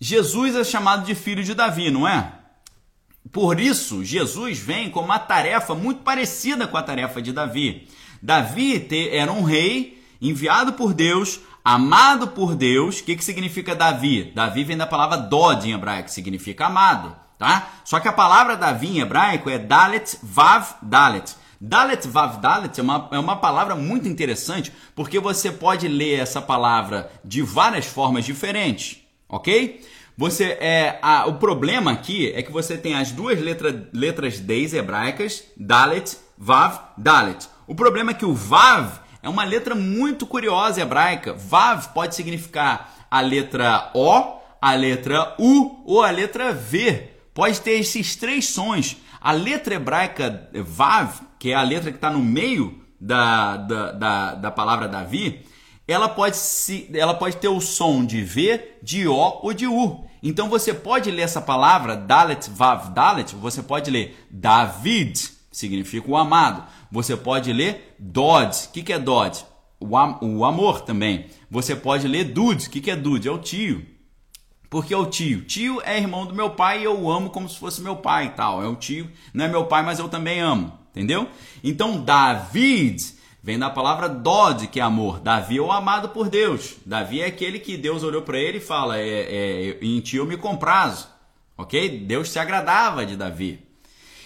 [SPEAKER 1] Jesus é chamado de filho de Davi, não é? Por isso, Jesus vem com uma tarefa muito parecida com a tarefa de Davi. Davi era um rei enviado por Deus, amado por Deus. O que, que significa Davi? Davi vem da palavra Dod em hebraico, que significa amado. Tá? Só que a palavra Davi em hebraico é Dalet Vav Dalet. Dalet Vav Dalet é uma, é uma palavra muito interessante porque você pode ler essa palavra de várias formas diferentes ok? Você é a, o problema aqui é que você tem as duas letra, letras Ds hebraicas, Dalet, Vav, Dalet. O problema é que o Vav é uma letra muito curiosa hebraica. Vav pode significar a letra O, a letra U ou a letra V. Pode ter esses três sons. A letra hebraica Vav, que é a letra que está no meio da, da, da, da palavra Davi, ela pode, se, ela pode ter o som de V, de O ou de U. Então você pode ler essa palavra, Dalet Vav Dalet, você pode ler David, significa o amado. Você pode ler Dod, o que, que é Dod? O, am, o amor também. Você pode ler Dud, o que, que é Dud? É o tio. Porque é o tio. Tio é irmão do meu pai e eu o amo como se fosse meu pai e tal. É o tio, não é meu pai, mas eu também amo. Entendeu? Então, David Vem da palavra Dod, que é amor. Davi é o amado por Deus. Davi é aquele que Deus olhou para ele e fala: é, é, Em ti eu me comprazo. Ok? Deus se agradava de Davi.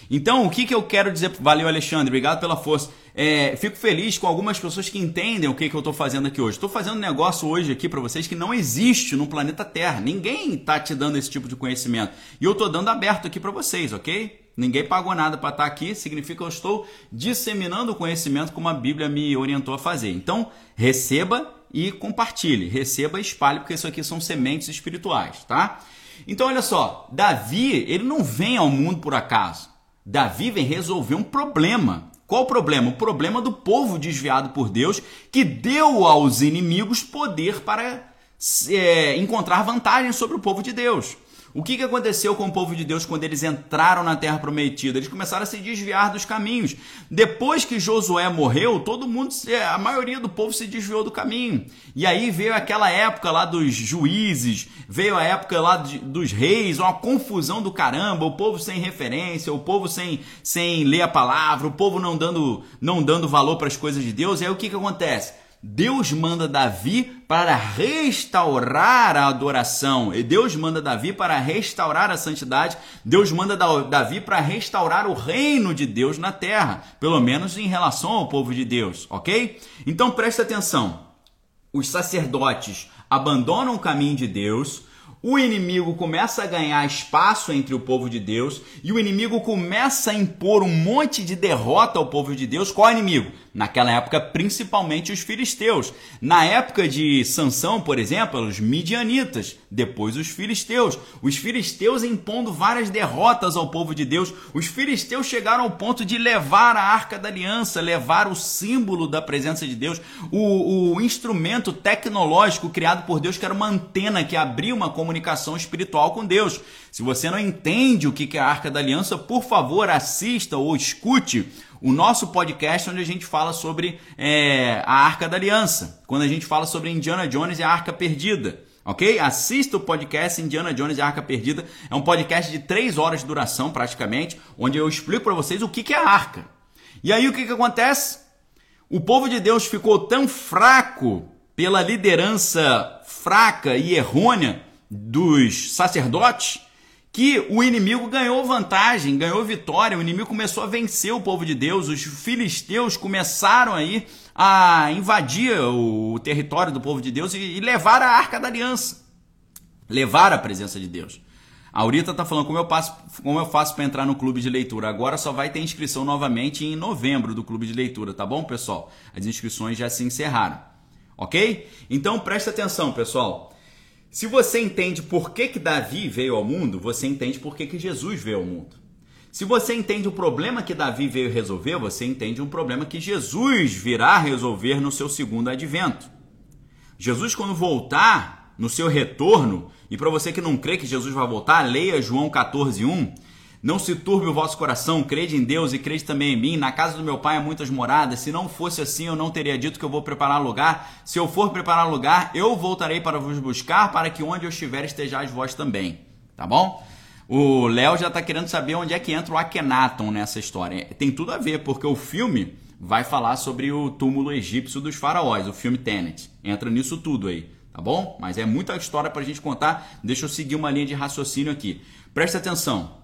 [SPEAKER 1] Então, o que, que eu quero dizer? Valeu, Alexandre. Obrigado pela força. É, fico feliz com algumas pessoas que entendem o que, que eu estou fazendo aqui hoje. Estou fazendo um negócio hoje aqui para vocês que não existe no planeta Terra. Ninguém está te dando esse tipo de conhecimento. E eu estou dando aberto aqui para vocês, ok? Ninguém pagou nada para estar tá aqui, significa que eu estou disseminando o conhecimento como a Bíblia me orientou a fazer. Então, receba e compartilhe, receba e espalhe, porque isso aqui são sementes espirituais, tá? Então, olha só, Davi, ele não vem ao mundo por acaso. Davi vem resolver um problema. Qual o problema? O problema do povo desviado por Deus, que deu aos inimigos poder para é, encontrar vantagem sobre o povo de Deus. O que, que aconteceu com o povo de Deus quando eles entraram na terra prometida? Eles começaram a se desviar dos caminhos. Depois que Josué morreu, todo mundo, a maioria do povo se desviou do caminho. E aí veio aquela época lá dos juízes, veio a época lá de, dos reis, uma confusão do caramba, o povo sem referência, o povo sem, sem ler a palavra, o povo não dando, não dando valor para as coisas de Deus. E aí o que, que acontece? Deus manda Davi para restaurar a adoração. E Deus manda Davi para restaurar a santidade. Deus manda Davi para restaurar o reino de Deus na terra, pelo menos em relação ao povo de Deus, ok? Então preste atenção. Os sacerdotes abandonam o caminho de Deus, o inimigo começa a ganhar espaço entre o povo de Deus e o inimigo começa a impor um monte de derrota ao povo de Deus. Qual é o inimigo? Naquela época, principalmente os filisteus. Na época de Sansão, por exemplo, os midianitas, depois os filisteus. Os filisteus impondo várias derrotas ao povo de Deus. Os filisteus chegaram ao ponto de levar a arca da aliança, levar o símbolo da presença de Deus, o, o instrumento tecnológico criado por Deus, que era uma antena que abria uma comunicação espiritual com Deus. Se você não entende o que é a arca da aliança, por favor, assista ou escute o nosso podcast onde a gente fala sobre é, a Arca da Aliança, quando a gente fala sobre Indiana Jones e a Arca Perdida. Ok? Assista o podcast Indiana Jones e a Arca Perdida. É um podcast de três horas de duração, praticamente, onde eu explico para vocês o que, é a arca. E aí o que, que acontece? O povo de Deus ficou tão fraco pela liderança fraca e errônea dos sacerdotes que o inimigo ganhou vantagem, ganhou vitória, o inimigo começou a vencer o povo de Deus, os filisteus começaram aí a invadir o território do povo de Deus e, e levar a arca da aliança, levar a presença de Deus. A Aurita está falando como eu, passo, como eu faço para entrar no clube de leitura. Agora só vai ter inscrição novamente em novembro do clube de leitura, tá bom, pessoal? As inscrições já se encerraram, ok? Então presta atenção, pessoal. Se você entende por que, que Davi veio ao mundo, você entende por que, que Jesus veio ao mundo. Se você entende o problema que Davi veio resolver, você entende um problema que Jesus virá resolver no seu segundo advento. Jesus, quando voltar no seu retorno, e para você que não crê que Jesus vai voltar, leia João 14:1. Não se turbe o vosso coração, crede em Deus e crede também em mim. Na casa do meu pai há muitas moradas. Se não fosse assim, eu não teria dito que eu vou preparar lugar. Se eu for preparar lugar, eu voltarei para vos buscar, para que onde eu estiver estejais vós também. Tá bom? O Léo já está querendo saber onde é que entra o Akhenaton nessa história. Tem tudo a ver, porque o filme vai falar sobre o túmulo egípcio dos faraós, o filme Tenet. Entra nisso tudo aí, tá bom? Mas é muita história para a gente contar. Deixa eu seguir uma linha de raciocínio aqui. Presta atenção.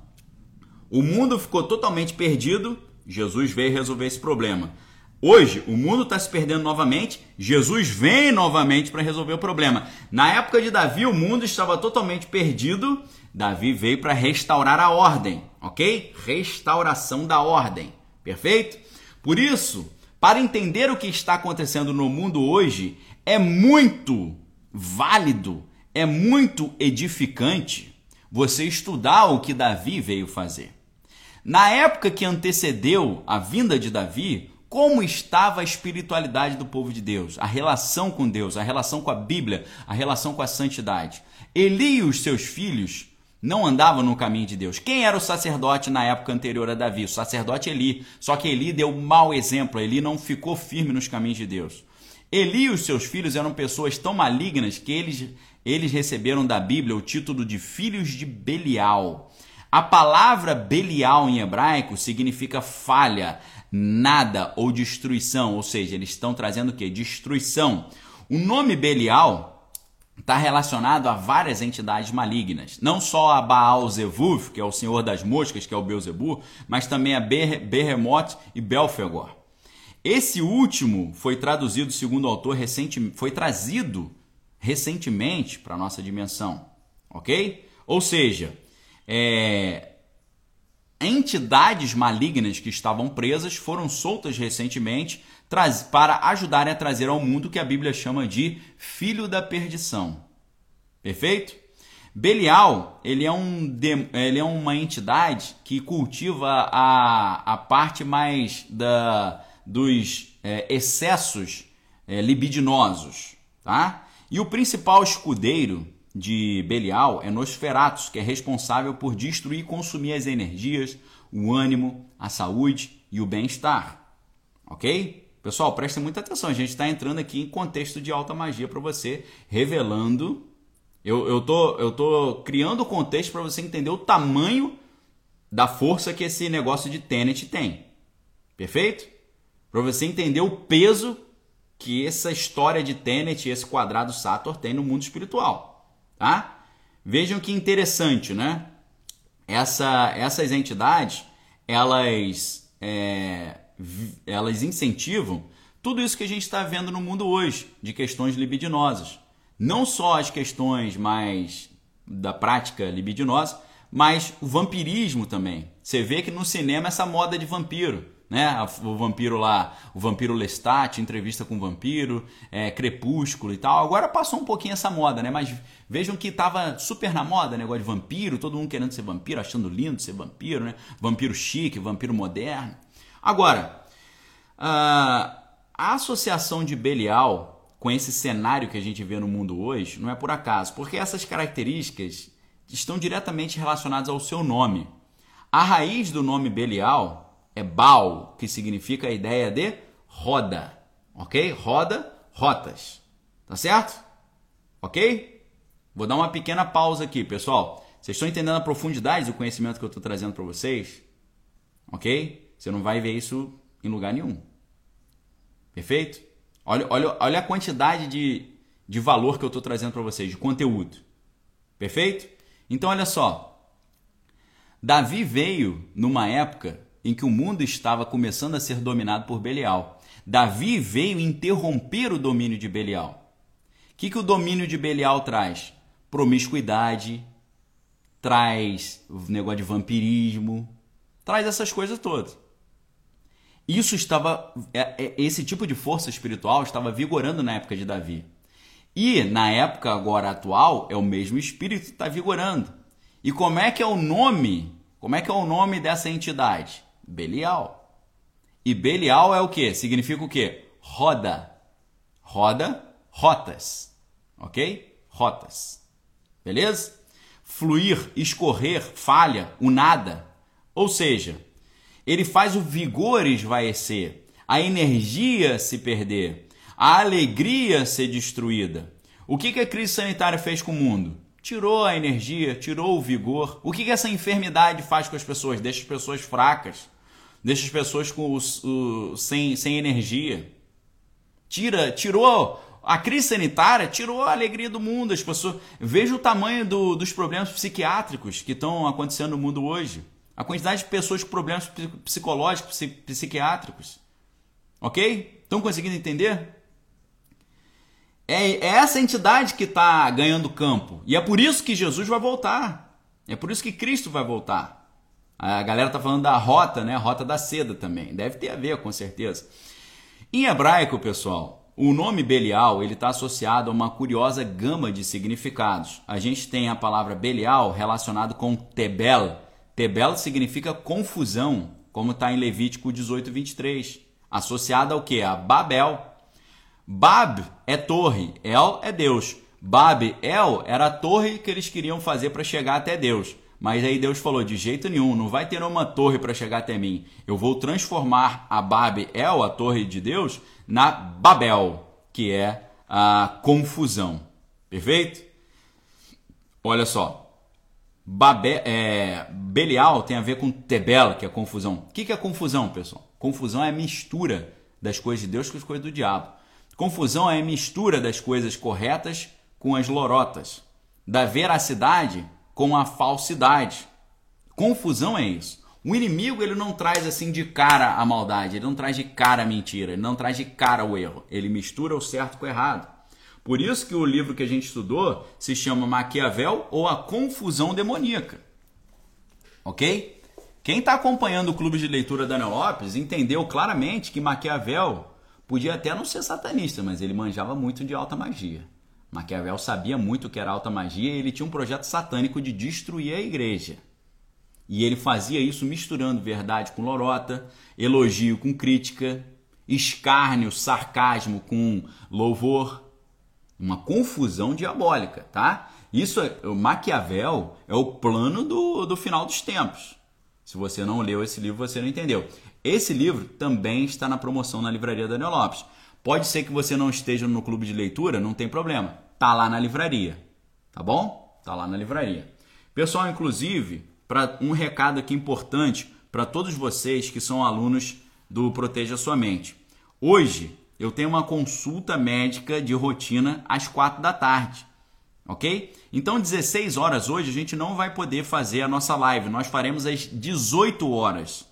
[SPEAKER 1] O mundo ficou totalmente perdido, Jesus veio resolver esse problema. Hoje, o mundo está se perdendo novamente, Jesus vem novamente para resolver o problema. Na época de Davi, o mundo estava totalmente perdido, Davi veio para restaurar a ordem, ok? Restauração da ordem, perfeito? Por isso, para entender o que está acontecendo no mundo hoje, é muito válido, é muito edificante você estudar o que Davi veio fazer. Na época que antecedeu a vinda de Davi, como estava a espiritualidade do povo de Deus, a relação com Deus, a relação com a Bíblia, a relação com a santidade. Eli e os seus filhos não andavam no caminho de Deus. Quem era o sacerdote na época anterior a Davi? O sacerdote Eli. Só que Eli deu mau exemplo, Eli não ficou firme nos caminhos de Deus. Eli e os seus filhos eram pessoas tão malignas que eles, eles receberam da Bíblia o título de filhos de Belial. A palavra Belial em hebraico significa falha, nada ou destruição, ou seja, eles estão trazendo o que? Destruição. O nome Belial está relacionado a várias entidades malignas, não só a Baal Zevuf, que é o senhor das moscas, que é o Beuzebu, mas também a Behemoth e Belfegor. Esse último foi traduzido, segundo o autor, recente, foi trazido recentemente para a nossa dimensão, ok? Ou seja, é, entidades malignas que estavam presas foram soltas recentemente para ajudarem a trazer ao mundo o que a Bíblia chama de filho da perdição. Perfeito? Belial, ele é, um, ele é uma entidade que cultiva a, a parte mais da, dos é, excessos é, libidinosos, tá? E o principal escudeiro de Belial é Nosferatus, que é responsável por destruir e consumir as energias, o ânimo, a saúde e o bem-estar. Ok? Pessoal, prestem muita atenção. A gente está entrando aqui em contexto de alta magia para você, revelando. Eu, eu, tô, eu tô criando o contexto para você entender o tamanho da força que esse negócio de Tenet tem. Perfeito? Para você entender o peso que essa história de Tenet esse quadrado Sator tem no mundo espiritual. Tá? Vejam que interessante, né? Essa, essas entidades, elas, é, elas incentivam tudo isso que a gente está vendo no mundo hoje, de questões libidinosas. Não só as questões mais da prática libidinosa, mas o vampirismo também. Você vê que no cinema essa moda de vampiro. Né? O vampiro lá, o vampiro Lestat, entrevista com o vampiro, é, Crepúsculo e tal. Agora passou um pouquinho essa moda, né? Mas vejam que tava super na moda, negócio de vampiro, todo mundo querendo ser vampiro, achando lindo ser vampiro, né? Vampiro chique, vampiro moderno. Agora, a associação de Belial com esse cenário que a gente vê no mundo hoje não é por acaso, porque essas características estão diretamente relacionadas ao seu nome. A raiz do nome Belial é Baal, que significa a ideia de roda. Ok? Roda, rotas. Tá certo? Ok? Vou dar uma pequena pausa aqui, pessoal. Vocês estão entendendo a profundidade do conhecimento que eu estou trazendo para vocês? Ok? Você não vai ver isso em lugar nenhum. Perfeito? Olha, olha, olha a quantidade de, de valor que eu estou trazendo para vocês, de conteúdo. Perfeito? Então, olha só. Davi veio numa época em que o mundo estava começando a ser dominado por Belial. Davi veio interromper o domínio de Belial. O que, que o domínio de Belial traz? Promiscuidade, traz o negócio de vampirismo, traz essas coisas todas. Isso estava, é, é, esse tipo de força espiritual estava vigorando na época de Davi. E na época agora atual é o mesmo espírito que está vigorando. E como é que é o nome? Como é que é o nome dessa entidade? Belial. E Belial é o que? Significa o que? Roda. Roda, rotas. Ok? Rotas. Beleza? Fluir, escorrer, falha, o nada. Ou seja, ele faz o vigor esvaecer, a energia se perder, a alegria ser destruída. O que, que a crise sanitária fez com o mundo? Tirou a energia, tirou o vigor. O que, que essa enfermidade faz com as pessoas? Deixa as pessoas fracas deixa as pessoas com os, o, sem, sem energia. Tira, tirou a crise sanitária, tirou a alegria do mundo. As pessoas veja o tamanho do, dos problemas psiquiátricos que estão acontecendo no mundo hoje. A quantidade de pessoas com problemas psicológicos, psiquiátricos. Ok? Estão conseguindo entender? É, é essa entidade que está ganhando campo. E é por isso que Jesus vai voltar. É por isso que Cristo vai voltar. A galera tá falando da rota, né? Rota da seda também. Deve ter a ver, com certeza. Em hebraico, pessoal, o nome Belial ele está associado a uma curiosa gama de significados. A gente tem a palavra Belial relacionado com Tebel. Tebel significa confusão, como está em Levítico 18, 23. Associada ao que? A Babel. Bab é torre, El é Deus. Bab, El era a torre que eles queriam fazer para chegar até Deus. Mas aí Deus falou: de jeito nenhum, não vai ter uma torre para chegar até mim. Eu vou transformar a Babel, a torre de Deus, na Babel, que é a confusão. Perfeito? Olha só. Babel, é, Belial tem a ver com Tebel, que é confusão. O que é confusão, pessoal? Confusão é a mistura das coisas de Deus com as coisas do diabo. Confusão é a mistura das coisas corretas com as lorotas, da veracidade com a falsidade. Confusão é isso. O inimigo ele não traz assim de cara a maldade, ele não traz de cara a mentira, ele não traz de cara o erro. Ele mistura o certo com o errado. Por isso que o livro que a gente estudou se chama Maquiavel ou a confusão demoníaca. Ok? Quem está acompanhando o clube de leitura Daniel Lopes entendeu claramente que Maquiavel podia até não ser satanista, mas ele manjava muito de alta magia. Maquiavel sabia muito que era alta magia e ele tinha um projeto satânico de destruir a igreja. E ele fazia isso misturando verdade com lorota, elogio com crítica, escárnio, sarcasmo com louvor, uma confusão diabólica, tá? Isso, é, o Maquiavel é o plano do, do final dos tempos. Se você não leu esse livro, você não entendeu. Esse livro também está na promoção na livraria Daniel Lopes. Pode ser que você não esteja no clube de leitura, não tem problema tá lá na livraria, tá bom? Tá lá na livraria. Pessoal, inclusive, para um recado aqui importante para todos vocês que são alunos do Proteja Sua Mente. Hoje eu tenho uma consulta médica de rotina às quatro da tarde, ok? Então, 16 horas hoje a gente não vai poder fazer a nossa live, nós faremos às 18 horas,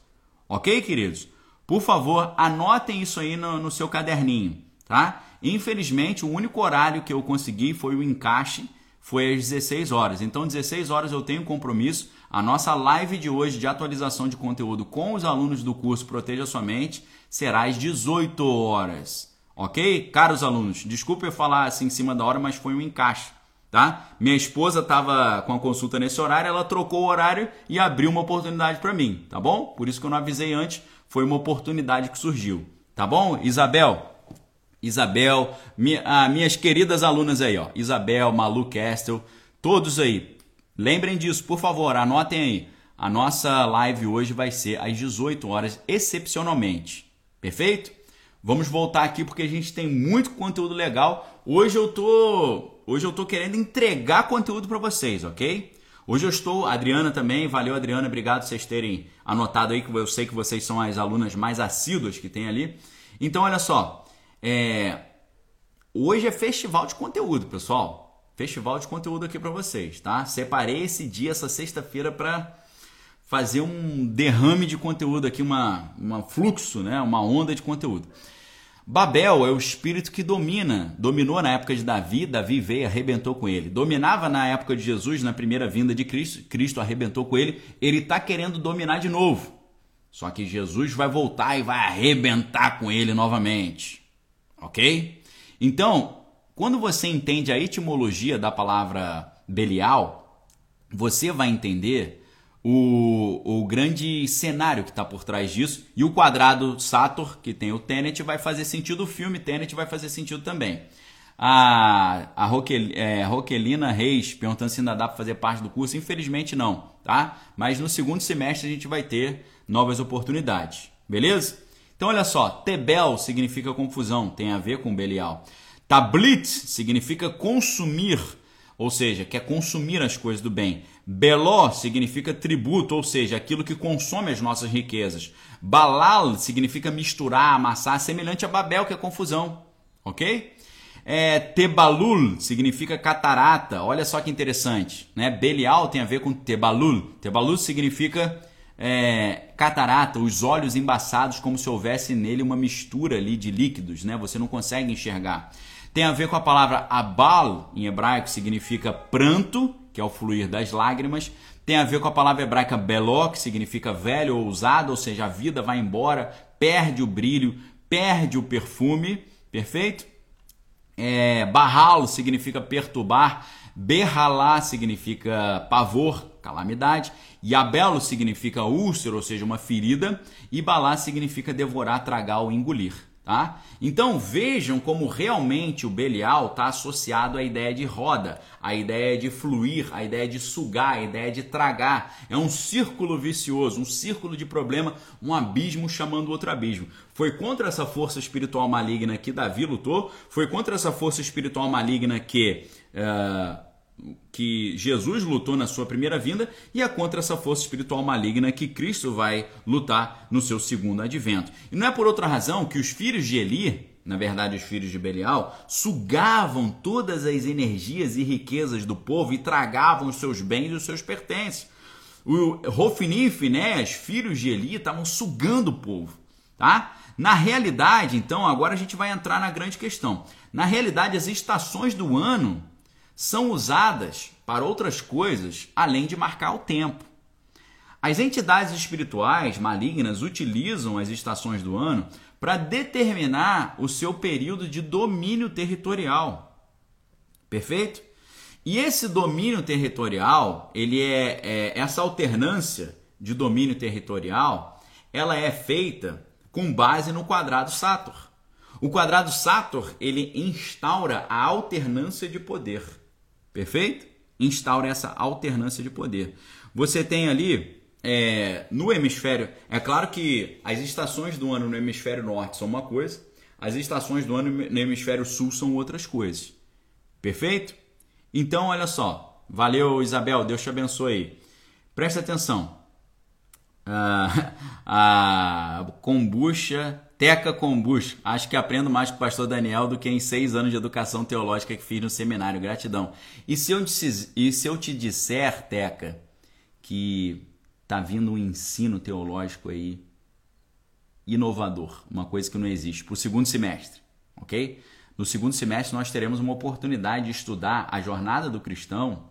[SPEAKER 1] ok, queridos? Por favor, anotem isso aí no, no seu caderninho, tá? Infelizmente, o único horário que eu consegui foi o encaixe, foi às 16 horas. Então, 16 horas eu tenho compromisso. A nossa live de hoje de atualização de conteúdo com os alunos do curso Proteja Sua Mente será às 18 horas. Ok? Caros alunos, desculpe eu falar assim em cima da hora, mas foi um encaixe. Tá? Minha esposa estava com a consulta nesse horário, ela trocou o horário e abriu uma oportunidade para mim, tá bom? Por isso que eu não avisei antes, foi uma oportunidade que surgiu, tá bom? Isabel, Isabel, minha, ah, minhas queridas alunas aí, ó. Isabel, Malu Castle, todos aí. Lembrem disso, por favor, anotem aí. A nossa live hoje vai ser às 18 horas, excepcionalmente. Perfeito? Vamos voltar aqui porque a gente tem muito conteúdo legal. Hoje eu tô, hoje eu tô querendo entregar conteúdo para vocês, ok? Hoje eu estou, Adriana também, valeu Adriana, obrigado vocês terem anotado aí que eu sei que vocês são as alunas mais assíduas que tem ali. Então olha só, é... Hoje é festival de conteúdo, pessoal. Festival de conteúdo aqui para vocês, tá? Separei esse dia, essa sexta-feira, para fazer um derrame de conteúdo aqui, uma, uma fluxo, né? uma onda de conteúdo. Babel é o espírito que domina, dominou na época de Davi, Davi veio arrebentou com ele. Dominava na época de Jesus, na primeira vinda de Cristo, Cristo arrebentou com ele. Ele está querendo dominar de novo. Só que Jesus vai voltar e vai arrebentar com ele novamente ok? Então, quando você entende a etimologia da palavra Belial, você vai entender o, o grande cenário que está por trás disso e o quadrado Sator, que tem o Tenet, vai fazer sentido, o filme Tenet vai fazer sentido também. A, a Roquel, é, Roquelina Reis perguntando se ainda dá para fazer parte do curso, infelizmente não, tá? Mas no segundo semestre a gente vai ter novas oportunidades, beleza? Então olha só, Tebel significa confusão, tem a ver com Belial. Tablit significa consumir, ou seja, quer consumir as coisas do bem. Beló significa tributo, ou seja, aquilo que consome as nossas riquezas. Balal significa misturar, amassar, semelhante a Babel, que é confusão. Ok? É, tebalul significa catarata. Olha só que interessante. Né? Belial tem a ver com tebalul. Tebalul significa é, catarata, os olhos embaçados, como se houvesse nele uma mistura ali de líquidos, né? Você não consegue enxergar. Tem a ver com a palavra abal, em hebraico significa pranto, que é o fluir das lágrimas. Tem a ver com a palavra hebraica beló, que significa velho ou usado, ou seja, a vida vai embora, perde o brilho, perde o perfume, perfeito? É, barralo significa perturbar, berralá significa pavor, calamidade. Yabelo significa úlcera, ou seja, uma ferida. E balá significa devorar, tragar ou engolir. Tá? Então vejam como realmente o Belial está associado à ideia de roda, à ideia de fluir, à ideia de sugar, à ideia de tragar. É um círculo vicioso, um círculo de problema, um abismo chamando outro abismo. Foi contra essa força espiritual maligna que Davi lutou, foi contra essa força espiritual maligna que. Uh, que Jesus lutou na sua primeira vinda e é contra essa força espiritual maligna que Cristo vai lutar no seu segundo advento. E não é por outra razão que os filhos de Eli, na verdade os filhos de Belial, sugavam todas as energias e riquezas do povo e tragavam os seus bens e os seus pertences. O Rofini e Finés, filhos de Eli, estavam sugando o povo, tá? Na realidade, então, agora a gente vai entrar na grande questão. Na realidade, as estações do ano são usadas para outras coisas além de marcar o tempo. As entidades espirituais malignas utilizam as estações do ano para determinar o seu período de domínio territorial. Perfeito? E esse domínio territorial, ele é, é essa alternância de domínio territorial, ela é feita com base no quadrado Sator. O quadrado Sator, ele instaura a alternância de poder. Perfeito? Instaura essa alternância de poder. Você tem ali é, no hemisfério. É claro que as estações do ano no hemisfério norte são uma coisa, as estações do ano no hemisfério sul são outras coisas. Perfeito? Então, olha só. Valeu, Isabel. Deus te abençoe. Presta atenção. Ah, a kombucha Teca Kombucha. Acho que aprendo mais com o pastor Daniel do que em seis anos de educação teológica que fiz no seminário. Gratidão. E se eu te, e se eu te disser, Teca, que tá vindo um ensino teológico aí inovador, uma coisa que não existe, para o segundo semestre, ok? no segundo semestre nós teremos uma oportunidade de estudar a jornada do cristão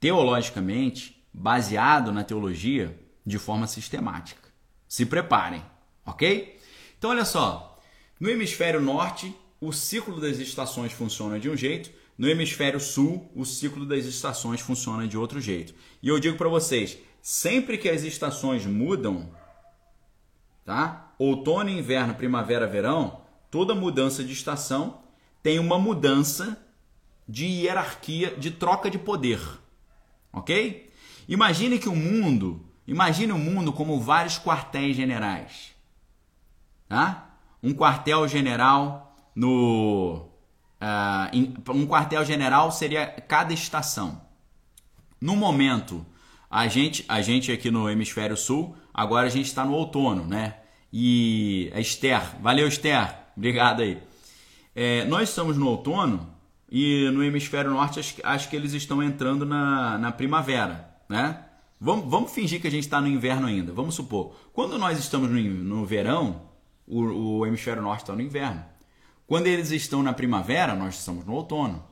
[SPEAKER 1] teologicamente, baseado na teologia, de forma sistemática. Se preparem, ok? Então, olha só: no hemisfério norte, o ciclo das estações funciona de um jeito, no hemisfério sul, o ciclo das estações funciona de outro jeito. E eu digo para vocês: sempre que as estações mudam, tá? Outono, inverno, primavera, verão, toda mudança de estação tem uma mudança de hierarquia, de troca de poder. Ok? Imagine que o mundo, imagine o mundo como vários quartéis generais. Tá? Um quartel general no. Uh, um quartel general seria cada estação. No momento, a gente, a gente aqui no hemisfério sul, agora a gente está no outono, né? E a Esther, valeu Esther, obrigado aí. É, nós estamos no outono e no hemisfério norte acho, acho que eles estão entrando na, na primavera, né? Vamos, vamos fingir que a gente está no inverno ainda. Vamos supor, quando nós estamos no, no verão, o, o hemisfério norte está no inverno. Quando eles estão na primavera, nós estamos no outono,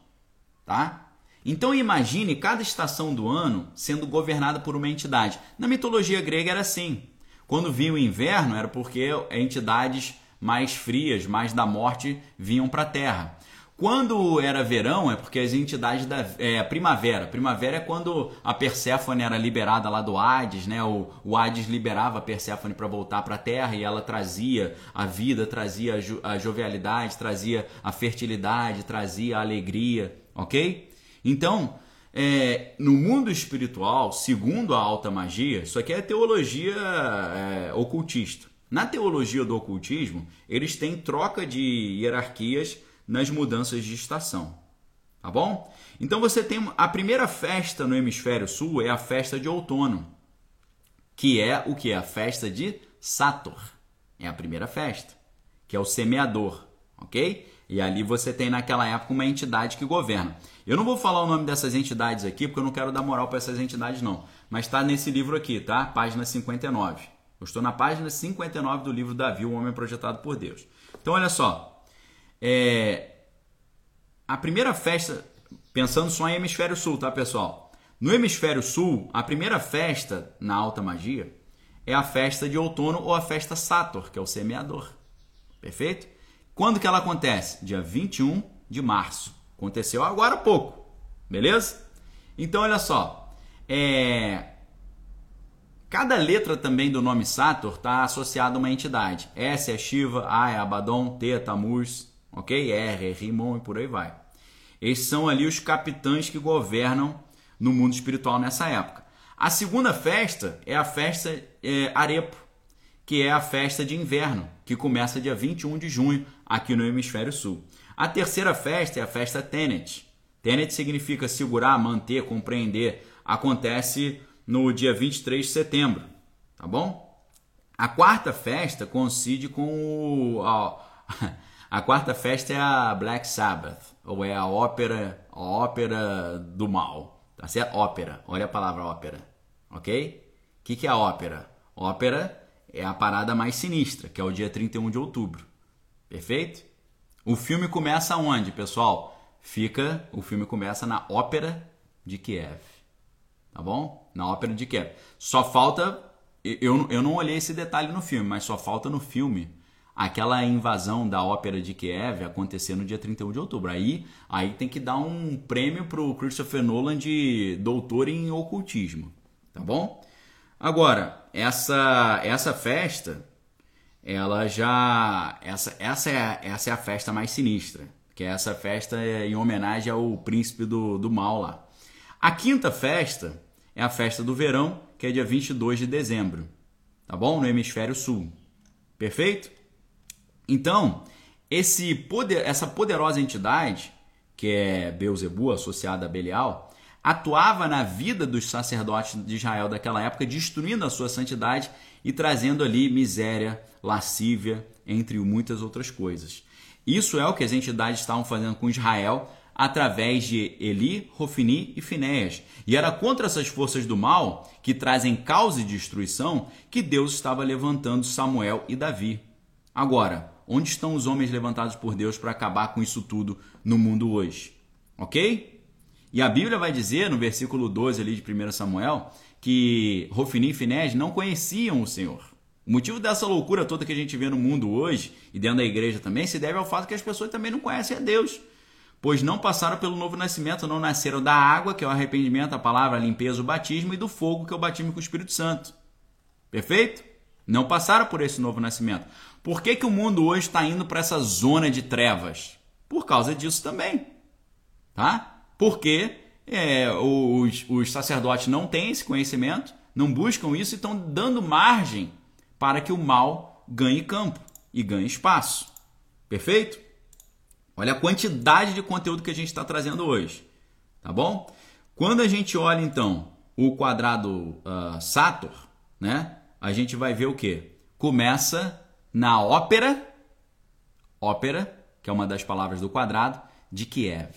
[SPEAKER 1] tá? Então imagine cada estação do ano sendo governada por uma entidade. Na mitologia grega era assim. Quando vinha o inverno era porque entidades mais frias, mais da morte, vinham para a Terra. Quando era verão, é porque as entidades da é, primavera. Primavera é quando a Perséfone era liberada lá do Hades, né? O, o Hades liberava a Perséfone para voltar para a Terra e ela trazia a vida, trazia a, jo, a jovialidade, trazia a fertilidade, trazia a alegria, ok? Então, é, no mundo espiritual, segundo a alta magia, isso aqui é teologia é, ocultista. Na teologia do ocultismo, eles têm troca de hierarquias nas mudanças de estação. Tá bom? Então você tem a primeira festa no hemisfério sul é a festa de outono, que é o que é a festa de Sator. É a primeira festa, que é o semeador, OK? E ali você tem naquela época uma entidade que governa. Eu não vou falar o nome dessas entidades aqui, porque eu não quero dar moral para essas entidades não, mas está nesse livro aqui, tá? Página 59. Eu estou na página 59 do livro Davi, o homem projetado por Deus. Então olha só, é, a primeira festa, pensando só em hemisfério sul, tá pessoal? No hemisfério sul, a primeira festa na alta magia é a festa de outono ou a festa Sator, que é o semeador. Perfeito? Quando que ela acontece? Dia 21 de março. Aconteceu agora há pouco. Beleza? Então olha só. É... Cada letra também do nome Sator está associada a uma entidade. S é Shiva, A é Abaddon, T é Tammuz, ok? R, Rimon e por aí vai. Esses são ali os capitães que governam no mundo espiritual nessa época. A segunda festa é a festa é, Arepo, que é a festa de inverno, que começa dia 21 de junho aqui no hemisfério sul. A terceira festa é a festa Tenet. Tenet significa segurar, manter, compreender. Acontece no dia 23 de setembro, tá bom? A quarta festa coincide com o, a quarta festa é a Black Sabbath, ou é a ópera, a ópera do mal. Tá certo? Ópera. Olha a palavra ópera. Ok? O que, que é a ópera? Ópera é a parada mais sinistra, que é o dia 31 de outubro. Perfeito? O filme começa onde, pessoal? Fica, o filme começa na Ópera de Kiev. Tá bom? Na Ópera de Kiev. Só falta eu, eu não olhei esse detalhe no filme, mas só falta no filme aquela invasão da ópera de Kiev acontecer no dia 31 de outubro. Aí, aí tem que dar um prêmio pro Christopher Nolan de doutor em ocultismo, tá bom? Agora, essa essa festa, ela já essa essa é, essa é a festa mais sinistra, que é essa festa em homenagem ao príncipe do, do mal lá. A quinta festa é a festa do verão, que é dia 22 de dezembro, tá bom? No hemisfério sul. Perfeito? Então, esse poder, essa poderosa entidade, que é Beuzebu, associada a Belial, atuava na vida dos sacerdotes de Israel daquela época, destruindo a sua santidade e trazendo ali miséria, lascívia, entre muitas outras coisas. Isso é o que as entidades estavam fazendo com Israel através de Eli, Rofini e Finéias. E era contra essas forças do mal, que trazem causa e destruição, que Deus estava levantando Samuel e Davi. Agora, Onde estão os homens levantados por Deus para acabar com isso tudo no mundo hoje? Ok? E a Bíblia vai dizer, no versículo 12 ali de 1 Samuel, que Rofini e Finés não conheciam o Senhor. O motivo dessa loucura toda que a gente vê no mundo hoje, e dentro da igreja também, se deve ao fato que as pessoas também não conhecem a Deus. Pois não passaram pelo novo nascimento, não nasceram da água, que é o arrependimento, a palavra, a limpeza, o batismo, e do fogo, que é o batismo com o Espírito Santo. Perfeito? Não passaram por esse novo nascimento. Por que, que o mundo hoje está indo para essa zona de trevas? Por causa disso também. Tá? Porque é, os, os sacerdotes não têm esse conhecimento, não buscam isso e estão dando margem para que o mal ganhe campo e ganhe espaço. Perfeito? Olha a quantidade de conteúdo que a gente está trazendo hoje. Tá bom? Quando a gente olha então o quadrado uh, Sator, né? A gente vai ver o que? Começa na ópera, ópera, que é uma das palavras do quadrado, de Kiev.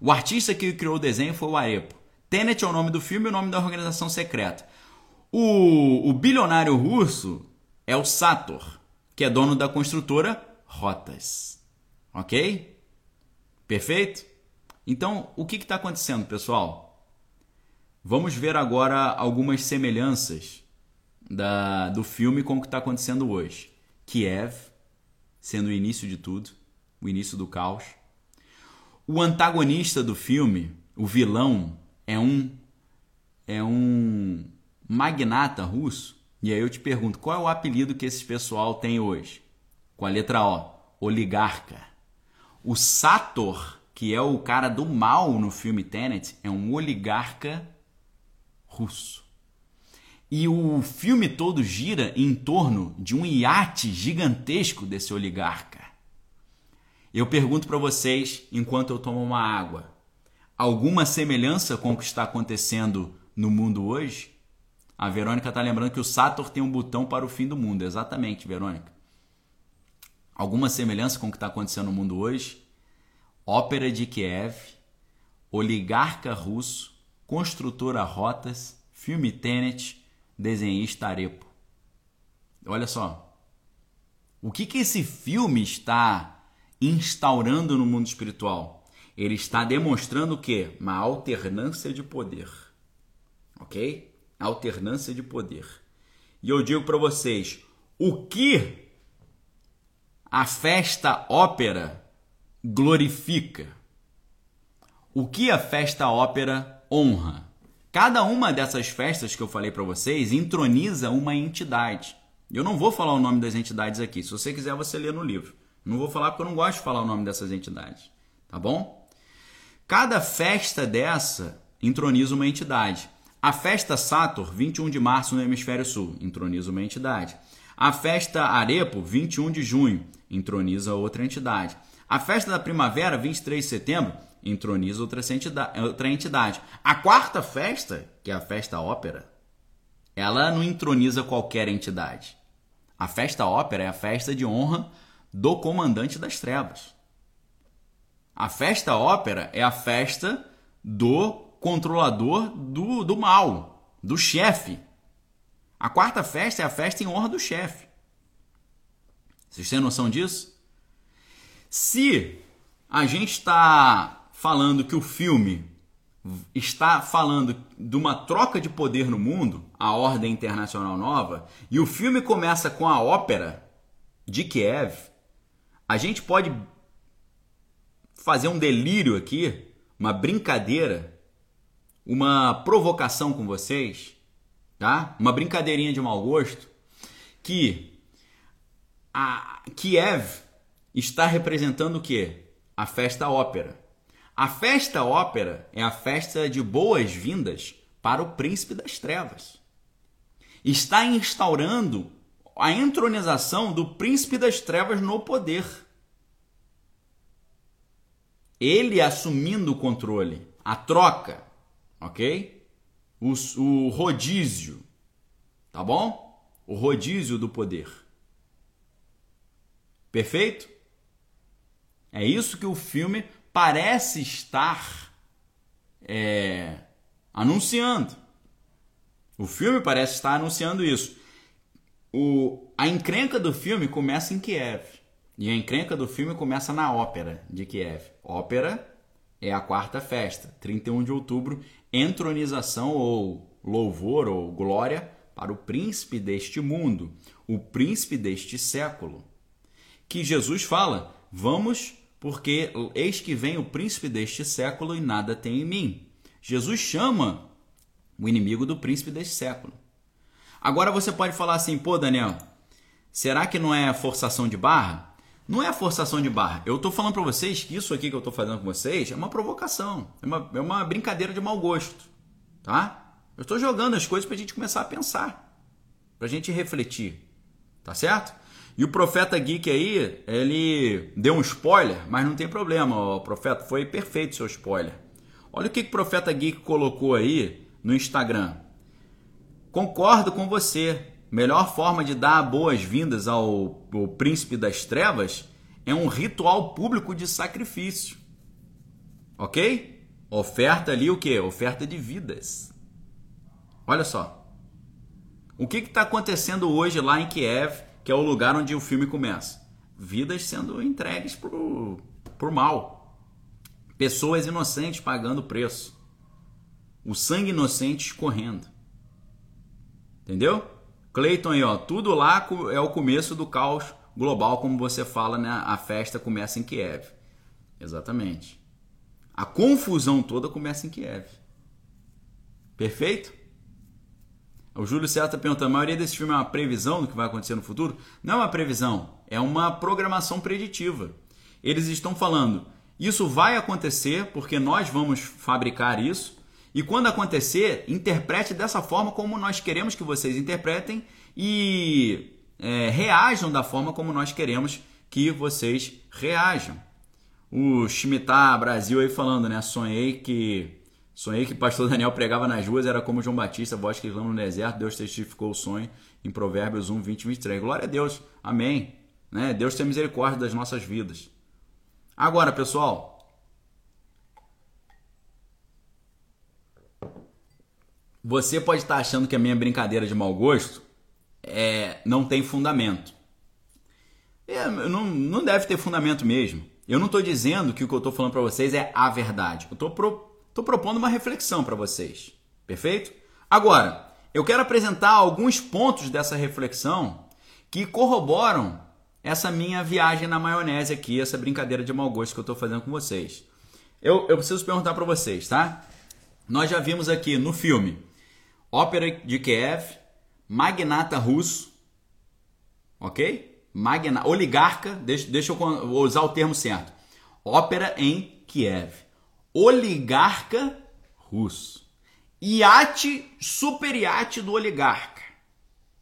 [SPEAKER 1] O artista que criou o desenho foi o Arepo. Tenet é o nome do filme e o nome da organização secreta. O, o bilionário russo é o Sator, que é dono da construtora Rotas. Ok? Perfeito? Então, o que está acontecendo, pessoal? Vamos ver agora algumas semelhanças da, do filme com o que está acontecendo hoje. Kiev, sendo o início de tudo, o início do caos. O antagonista do filme, o vilão, é um é um magnata russo. E aí eu te pergunto, qual é o apelido que esse pessoal tem hoje? Com a letra O, oligarca. O Sator, que é o cara do mal no filme Tenet, é um oligarca russo. E o filme todo gira em torno de um iate gigantesco desse oligarca. Eu pergunto para vocês, enquanto eu tomo uma água, alguma semelhança com o que está acontecendo no mundo hoje? A Verônica está lembrando que o Sator tem um botão para o fim do mundo. Exatamente, Verônica. Alguma semelhança com o que está acontecendo no mundo hoje? Ópera de Kiev, oligarca russo, construtora Rotas, filme Tenet, desenhista Arepo. Olha só. O que, que esse filme está instaurando no mundo espiritual? Ele está demonstrando o quê? Uma alternância de poder. Ok? Alternância de poder. E eu digo para vocês: o que a festa ópera glorifica? O que a festa ópera honra? Cada uma dessas festas que eu falei para vocês introniza uma entidade. Eu não vou falar o nome das entidades aqui. Se você quiser, você lê no livro. Não vou falar porque eu não gosto de falar o nome dessas entidades. Tá bom? Cada festa dessa introniza uma entidade. A festa Sator, 21 de março no hemisfério sul, introniza uma entidade. A festa Arepo, 21 de junho, introniza outra entidade. A festa da primavera, 23 de setembro, introniza outra entidade, outra entidade. A quarta festa, que é a festa ópera, ela não introniza qualquer entidade. A festa ópera é a festa de honra do comandante das trevas. A festa ópera é a festa do controlador do, do mal, do chefe. A quarta festa é a festa em honra do chefe. Vocês têm noção disso? Se a gente está falando que o filme está falando de uma troca de poder no mundo, a ordem internacional nova, e o filme começa com a ópera de Kiev, a gente pode fazer um delírio aqui, uma brincadeira, uma provocação com vocês, tá? Uma brincadeirinha de mau gosto, que a Kiev está representando o quê? A festa ópera. A festa ópera é a festa de boas-vindas para o príncipe das trevas. Está instaurando a entronização do príncipe das trevas no poder. Ele assumindo o controle, a troca, ok? O, o rodízio, tá bom? O rodízio do poder. Perfeito? É isso que o filme parece estar é, anunciando. O filme parece estar anunciando isso. o, a encrenca do filme começa em Kiev. E a encrenca do filme começa na ópera de Kiev. Ópera é a quarta festa, 31 de outubro, entronização ou louvor ou glória para o príncipe deste mundo, o príncipe deste século. Que Jesus fala: Vamos, porque eis que vem o príncipe deste século e nada tem em mim. Jesus chama o inimigo do príncipe deste século. Agora você pode falar assim, pô, Daniel, será que não é forçação de barra? Não é forçação de barra. Eu estou falando para vocês que isso aqui que eu estou fazendo com vocês é uma provocação, é uma, é uma brincadeira de mau gosto, tá? Eu estou jogando as coisas para a gente começar a pensar, para a gente refletir, tá certo? E o profeta geek aí, ele deu um spoiler, mas não tem problema, o profeta foi perfeito seu spoiler. Olha o que, que o profeta geek colocou aí no Instagram. Concordo com você. Melhor forma de dar boas-vindas ao, ao príncipe das trevas é um ritual público de sacrifício. Ok? Oferta ali o que? Oferta de vidas. Olha só. O que está acontecendo hoje lá em Kiev, que é o lugar onde o filme começa? Vidas sendo entregues por, por mal. Pessoas inocentes pagando preço. O sangue inocente escorrendo. Entendeu? Cleiton aí, ó, tudo lá é o começo do caos global, como você fala, né? A festa começa em Kiev. Exatamente. A confusão toda começa em Kiev. Perfeito? O Júlio César está perguntando: a maioria desse filme é uma previsão do que vai acontecer no futuro? Não é uma previsão, é uma programação preditiva. Eles estão falando: isso vai acontecer porque nós vamos fabricar isso e quando acontecer, interprete dessa forma como nós queremos que vocês interpretem e é, reajam da forma como nós queremos que vocês reajam. O Schmitar Brasil aí falando, né? Sonhei que sonhei que o pastor Daniel pregava nas ruas, era como João Batista, voz que clama no deserto, Deus testificou o sonho em Provérbios 1, 20 e 23. Glória a Deus. Amém. Né? Deus tem misericórdia das nossas vidas. Agora, pessoal, Você pode estar achando que a minha brincadeira de mau gosto é, não tem fundamento. É, não, não deve ter fundamento mesmo. Eu não estou dizendo que o que eu estou falando para vocês é a verdade. Eu estou pro, propondo uma reflexão para vocês. Perfeito? Agora, eu quero apresentar alguns pontos dessa reflexão que corroboram essa minha viagem na maionese aqui, essa brincadeira de mau gosto que eu estou fazendo com vocês. Eu, eu preciso perguntar para vocês, tá? Nós já vimos aqui no filme Ópera de Kiev, magnata russo, ok? Magna, oligarca, deixa, deixa eu usar o termo certo. Ópera em Kiev. Oligarca russo. Iate, superiate do oligarca,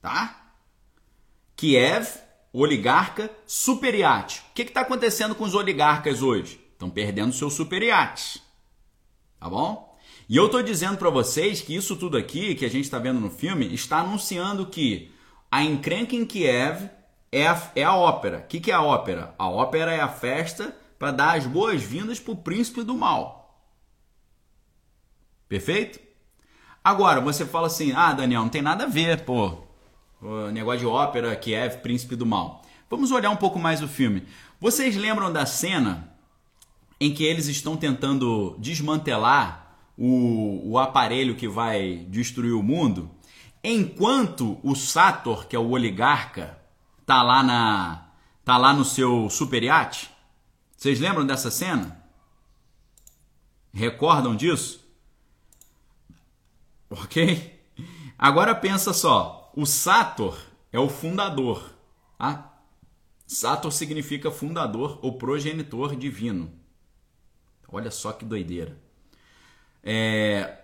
[SPEAKER 1] tá? Kiev, oligarca, superiate. O que está acontecendo com os oligarcas hoje? Estão perdendo seus superiates, tá bom? E eu estou dizendo para vocês que isso tudo aqui que a gente está vendo no filme está anunciando que a encrenca em Kiev é a, é a ópera. O que, que é a ópera? A ópera é a festa para dar as boas-vindas para o príncipe do mal. Perfeito? Agora, você fala assim: ah, Daniel, não tem nada a ver, pô. O negócio de ópera, Kiev, príncipe do mal. Vamos olhar um pouco mais o filme. Vocês lembram da cena em que eles estão tentando desmantelar o, o aparelho que vai destruir o mundo, enquanto o Sator, que é o oligarca, tá lá na tá lá no seu super. Vocês lembram dessa cena? Recordam disso? OK? Agora pensa só, o Sator é o fundador, tá? Sator significa fundador ou progenitor divino. Olha só que doideira. É,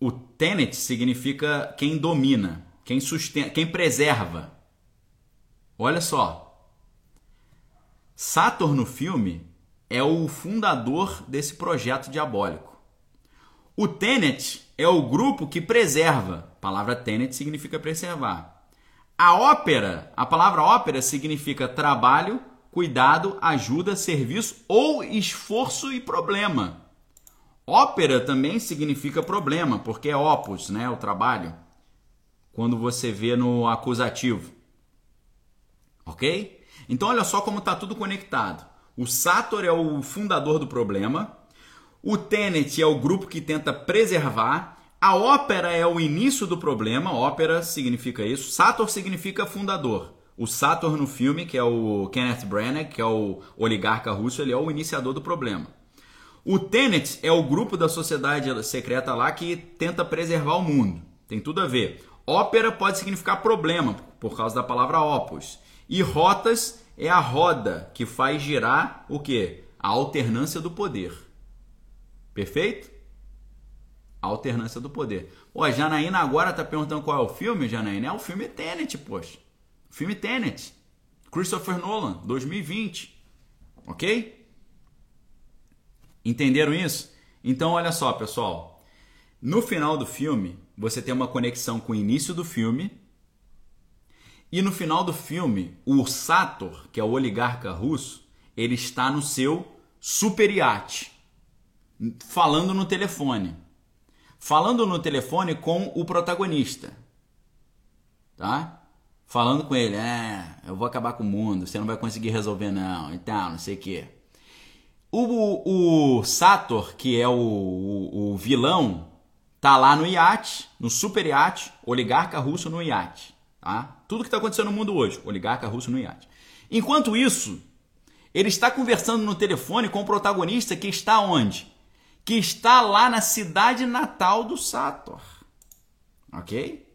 [SPEAKER 1] o tenet significa quem domina, quem sustenta, quem preserva. Olha só. Saturn no filme é o fundador desse projeto diabólico. O Tenet é o grupo que preserva. A palavra Tenet significa preservar. A ópera, a palavra ópera significa trabalho, cuidado, ajuda, serviço ou esforço e problema. Ópera também significa problema, porque é opus, né, o trabalho. quando você vê no acusativo. Ok? Então olha só como está tudo conectado. O Sator é o fundador do problema, o Tenet é o grupo que tenta preservar, a ópera é o início do problema, ópera significa isso, Sator significa fundador. O Sator no filme, que é o Kenneth Branagh, que é o oligarca russo, ele é o iniciador do problema. O Tenet é o grupo da sociedade secreta lá que tenta preservar o mundo. Tem tudo a ver. Ópera pode significar problema, por causa da palavra opus. E rotas é a roda que faz girar o que? A alternância do poder. Perfeito? Alternância do poder. Pô, a Janaína agora tá perguntando qual é o filme, Janaína. É o filme Tenet, poxa. O filme Tenet. Christopher Nolan, 2020. Ok? Entenderam isso? Então, olha só, pessoal. No final do filme, você tem uma conexão com o início do filme e no final do filme, o Sator, que é o oligarca russo, ele está no seu super iate, falando no telefone. Falando no telefone com o protagonista. Tá? Falando com ele, é, eu vou acabar com o mundo, você não vai conseguir resolver não, e tal, não sei o quê. O, o Sator, que é o, o, o vilão, tá lá no iate, no super iate, oligarca russo no iate. Tá? Tudo que está acontecendo no mundo hoje, oligarca russo no iate. Enquanto isso, ele está conversando no telefone com o protagonista que está onde? Que está lá na cidade natal do Sator. Ok?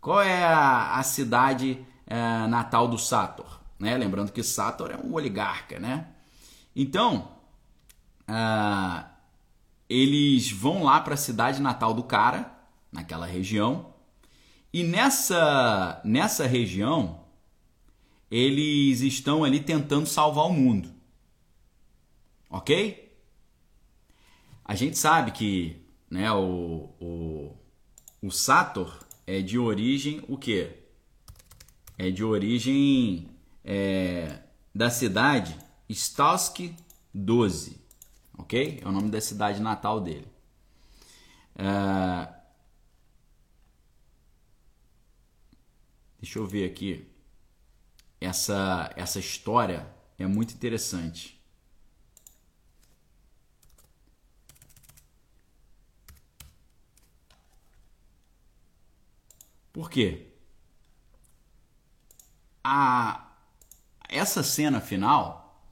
[SPEAKER 1] Qual é a, a cidade é, natal do Sator? Né? Lembrando que Sator é um oligarca, né? Então, uh, eles vão lá para a cidade natal do cara, naquela região, e nessa, nessa região, eles estão ali tentando salvar o mundo. Ok? A gente sabe que né, o, o, o Sator é de origem o quê? É de origem é, da cidade Stalsk 12. Ok? É o nome da cidade natal dele. É, Deixa eu ver aqui. Essa, essa história é muito interessante. Por quê? A, essa cena final,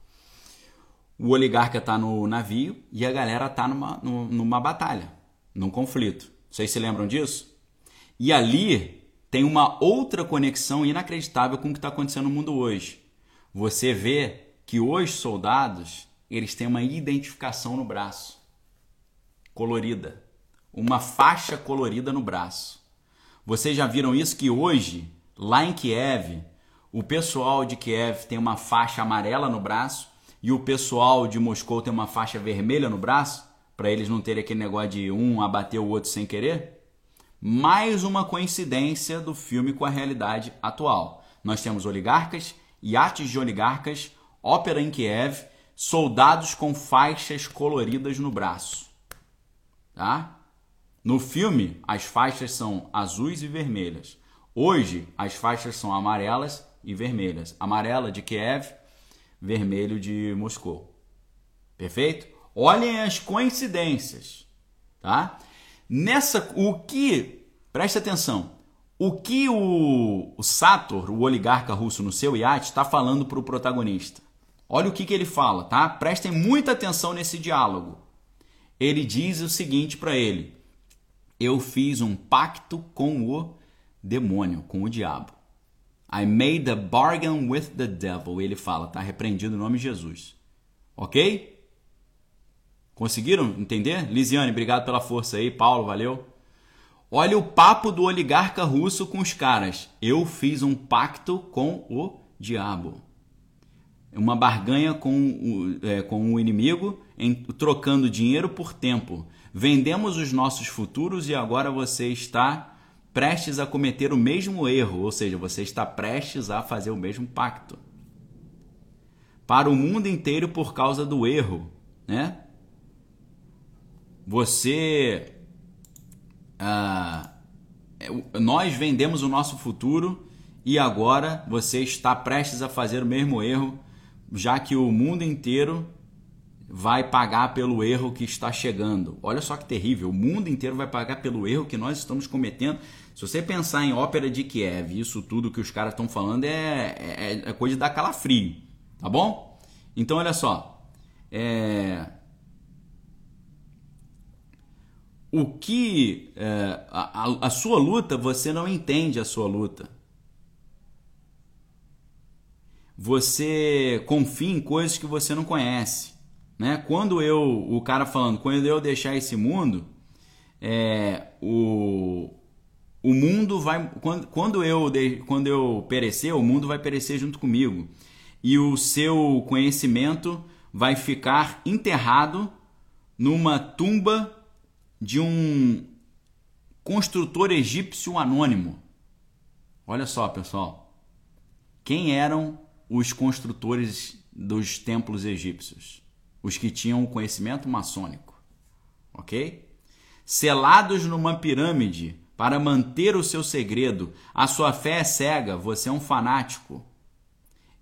[SPEAKER 1] o oligarca está no navio e a galera está numa, numa batalha, num conflito. Vocês se lembram disso? E ali tem uma outra conexão inacreditável com o que está acontecendo no mundo hoje. Você vê que os soldados eles têm uma identificação no braço, colorida, uma faixa colorida no braço. Vocês já viram isso que hoje, lá em Kiev, o pessoal de Kiev tem uma faixa amarela no braço e o pessoal de Moscou tem uma faixa vermelha no braço, para eles não terem aquele negócio de um abater o outro sem querer? mais uma coincidência do filme com a realidade atual. Nós temos oligarcas, iates de oligarcas, ópera em Kiev, soldados com faixas coloridas no braço. Tá? No filme, as faixas são azuis e vermelhas. Hoje, as faixas são amarelas e vermelhas. Amarela de Kiev, vermelho de Moscou. Perfeito? Olhem as coincidências, tá? Nessa, o que, preste atenção, o que o, o Sator, o oligarca russo no seu iate, está falando para o protagonista? Olha o que, que ele fala, tá? Prestem muita atenção nesse diálogo. Ele diz o seguinte para ele: Eu fiz um pacto com o demônio, com o diabo. I made a bargain with the devil. Ele fala, tá repreendido o nome de Jesus. Ok? Conseguiram entender? Lisiane, obrigado pela força aí. Paulo, valeu. Olha o papo do oligarca russo com os caras. Eu fiz um pacto com o diabo. Uma barganha com o, é, com o inimigo, em, trocando dinheiro por tempo. Vendemos os nossos futuros e agora você está prestes a cometer o mesmo erro, ou seja, você está prestes a fazer o mesmo pacto. Para o mundo inteiro por causa do erro, né? Você. Ah, nós vendemos o nosso futuro e agora você está prestes a fazer o mesmo erro, já que o mundo inteiro vai pagar pelo erro que está chegando. Olha só que terrível, o mundo inteiro vai pagar pelo erro que nós estamos cometendo. Se você pensar em ópera de Kiev, isso tudo que os caras estão falando é, é, é, coisa da calafrio, tá bom? Então olha só, é... o que é, a, a sua luta você não entende a sua luta. Você confia em coisas que você não conhece. Né? Quando eu, o cara falando, quando eu deixar esse mundo, é, o, o mundo vai. Quando, quando, eu, quando eu perecer, o mundo vai perecer junto comigo. E o seu conhecimento vai ficar enterrado numa tumba de um construtor egípcio anônimo. Olha só, pessoal. Quem eram os construtores dos templos egípcios, os que tinham o conhecimento maçônico, ok? Selados numa pirâmide para manter o seu segredo, a sua fé é cega, você é um fanático.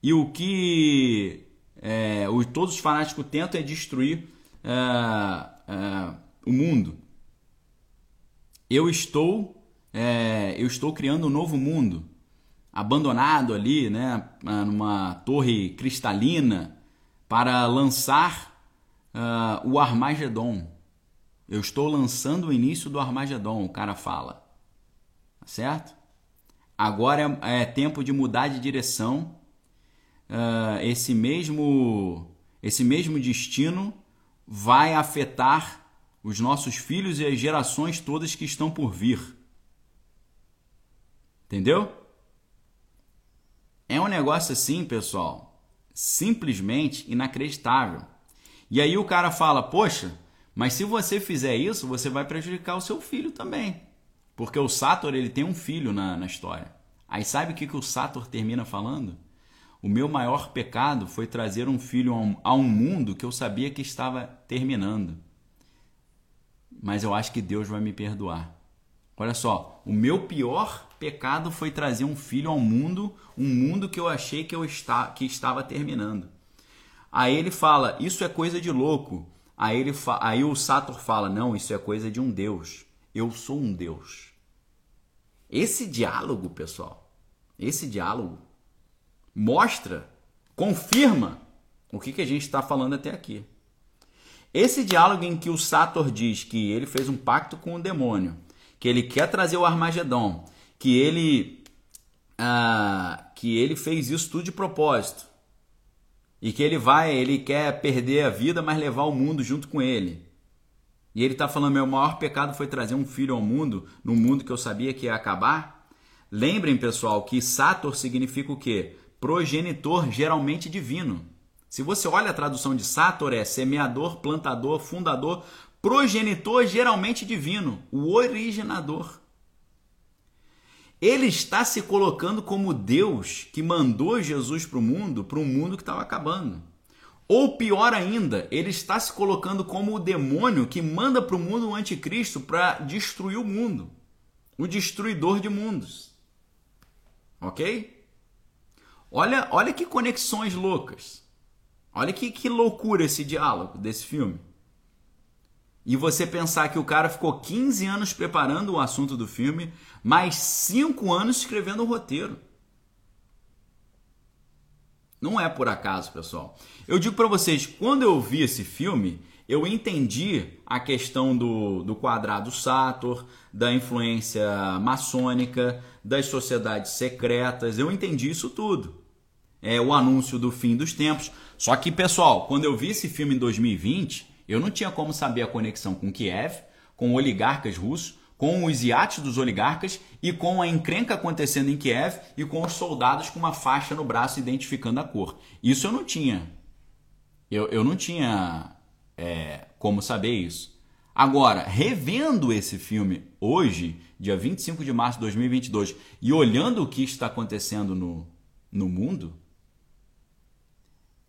[SPEAKER 1] E o que é, o, todos os fanáticos tentam é destruir é, é, o mundo. Eu estou, é, eu estou criando um novo mundo abandonado ali, né, numa torre cristalina, para lançar uh, o Armagedon. Eu estou lançando o início do Armagedon, o cara fala. Tá certo? Agora é, é tempo de mudar de direção. Uh, esse mesmo esse mesmo destino vai afetar os nossos filhos e as gerações todas que estão por vir. Entendeu? É um negócio assim, pessoal, simplesmente inacreditável. E aí o cara fala: Poxa, mas se você fizer isso, você vai prejudicar o seu filho também. Porque o Sator ele tem um filho na, na história. Aí sabe o que, que o Sator termina falando? O meu maior pecado foi trazer um filho a um, a um mundo que eu sabia que estava terminando. Mas eu acho que Deus vai me perdoar. Olha só, o meu pior pecado foi trazer um filho ao mundo, um mundo que eu achei que eu está, que estava terminando. Aí ele fala, isso é coisa de louco. Aí, ele aí o Sator fala, não, isso é coisa de um Deus. Eu sou um Deus. Esse diálogo, pessoal, esse diálogo mostra, confirma o que, que a gente está falando até aqui. Esse diálogo em que o Sator diz que ele fez um pacto com o demônio que ele quer trazer o Armagedon, que ele ah, que ele fez isso tudo de propósito e que ele vai, ele quer perder a vida, mas levar o mundo junto com ele. E ele está falando: meu maior pecado foi trazer um filho ao mundo, num mundo que eu sabia que ia acabar. Lembrem, pessoal, que Sator significa o quê? Progenitor geralmente divino. Se você olha a tradução de Sator, é semeador, plantador, fundador, progenitor geralmente divino, o originador. Ele está se colocando como Deus que mandou Jesus para o mundo, para um mundo que estava acabando. Ou pior ainda, ele está se colocando como o demônio que manda para o mundo o anticristo para destruir o mundo, o destruidor de mundos. Ok? Olha, olha que conexões loucas. Olha que, que loucura esse diálogo desse filme e você pensar que o cara ficou 15 anos preparando o assunto do filme, mais 5 anos escrevendo o roteiro. Não é por acaso, pessoal. Eu digo para vocês, quando eu vi esse filme, eu entendi a questão do, do quadrado Sator, da influência maçônica, das sociedades secretas, eu entendi isso tudo. É o anúncio do fim dos tempos. Só que, pessoal, quando eu vi esse filme em 2020, eu não tinha como saber a conexão com Kiev, com oligarcas russos, com os iates dos oligarcas e com a encrenca acontecendo em Kiev e com os soldados com uma faixa no braço identificando a cor. Isso eu não tinha. Eu, eu não tinha é, como saber isso. Agora, revendo esse filme hoje, dia 25 de março de 2022, e olhando o que está acontecendo no, no mundo,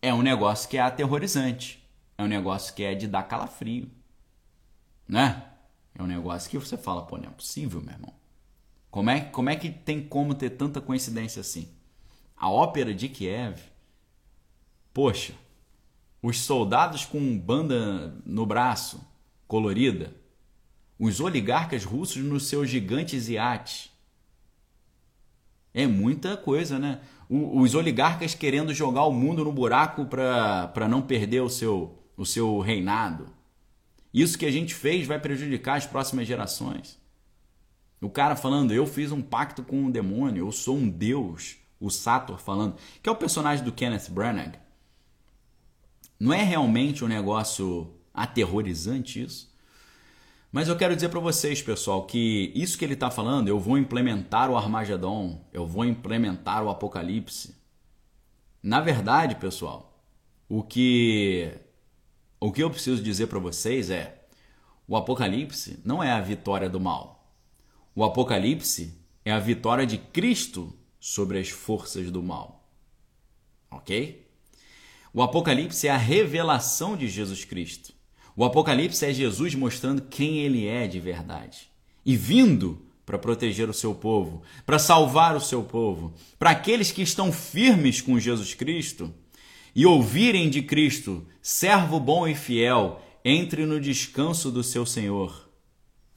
[SPEAKER 1] é um negócio que é aterrorizante é um negócio que é de dar calafrio. Né? É um negócio que você fala, pô, não é possível, meu irmão. Como é, como é que tem como ter tanta coincidência assim? A ópera de Kiev, poxa, os soldados com banda no braço, colorida, os oligarcas russos nos seus gigantes iates. É muita coisa, né? os oligarcas querendo jogar o mundo no buraco para não perder o seu, o seu reinado. Isso que a gente fez vai prejudicar as próximas gerações. O cara falando, eu fiz um pacto com um demônio, eu sou um deus. O Sator falando, que é o personagem do Kenneth Branagh. Não é realmente um negócio aterrorizante isso? Mas eu quero dizer para vocês, pessoal, que isso que ele está falando, eu vou implementar o Armagedon, eu vou implementar o Apocalipse. Na verdade, pessoal, o que o que eu preciso dizer para vocês é: o Apocalipse não é a vitória do mal. O Apocalipse é a vitória de Cristo sobre as forças do mal. Ok? O Apocalipse é a revelação de Jesus Cristo. O Apocalipse é Jesus mostrando quem ele é de verdade e vindo para proteger o seu povo, para salvar o seu povo, para aqueles que estão firmes com Jesus Cristo e ouvirem de Cristo, servo bom e fiel, entre no descanso do seu Senhor.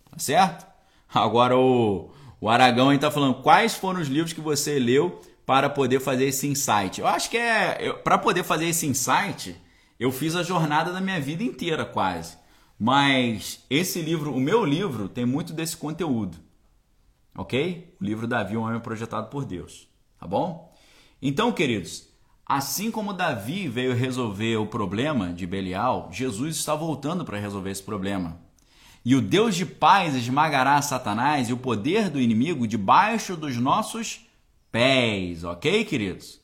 [SPEAKER 1] Tá certo? Agora o, o Aragão está falando quais foram os livros que você leu para poder fazer esse insight. Eu acho que é para poder fazer esse insight eu fiz a jornada da minha vida inteira, quase. Mas esse livro, o meu livro, tem muito desse conteúdo. Ok? O livro Davi, um homem projetado por Deus. Tá bom? Então, queridos, assim como Davi veio resolver o problema de Belial, Jesus está voltando para resolver esse problema. E o Deus de paz esmagará Satanás e o poder do inimigo debaixo dos nossos pés. Ok, queridos?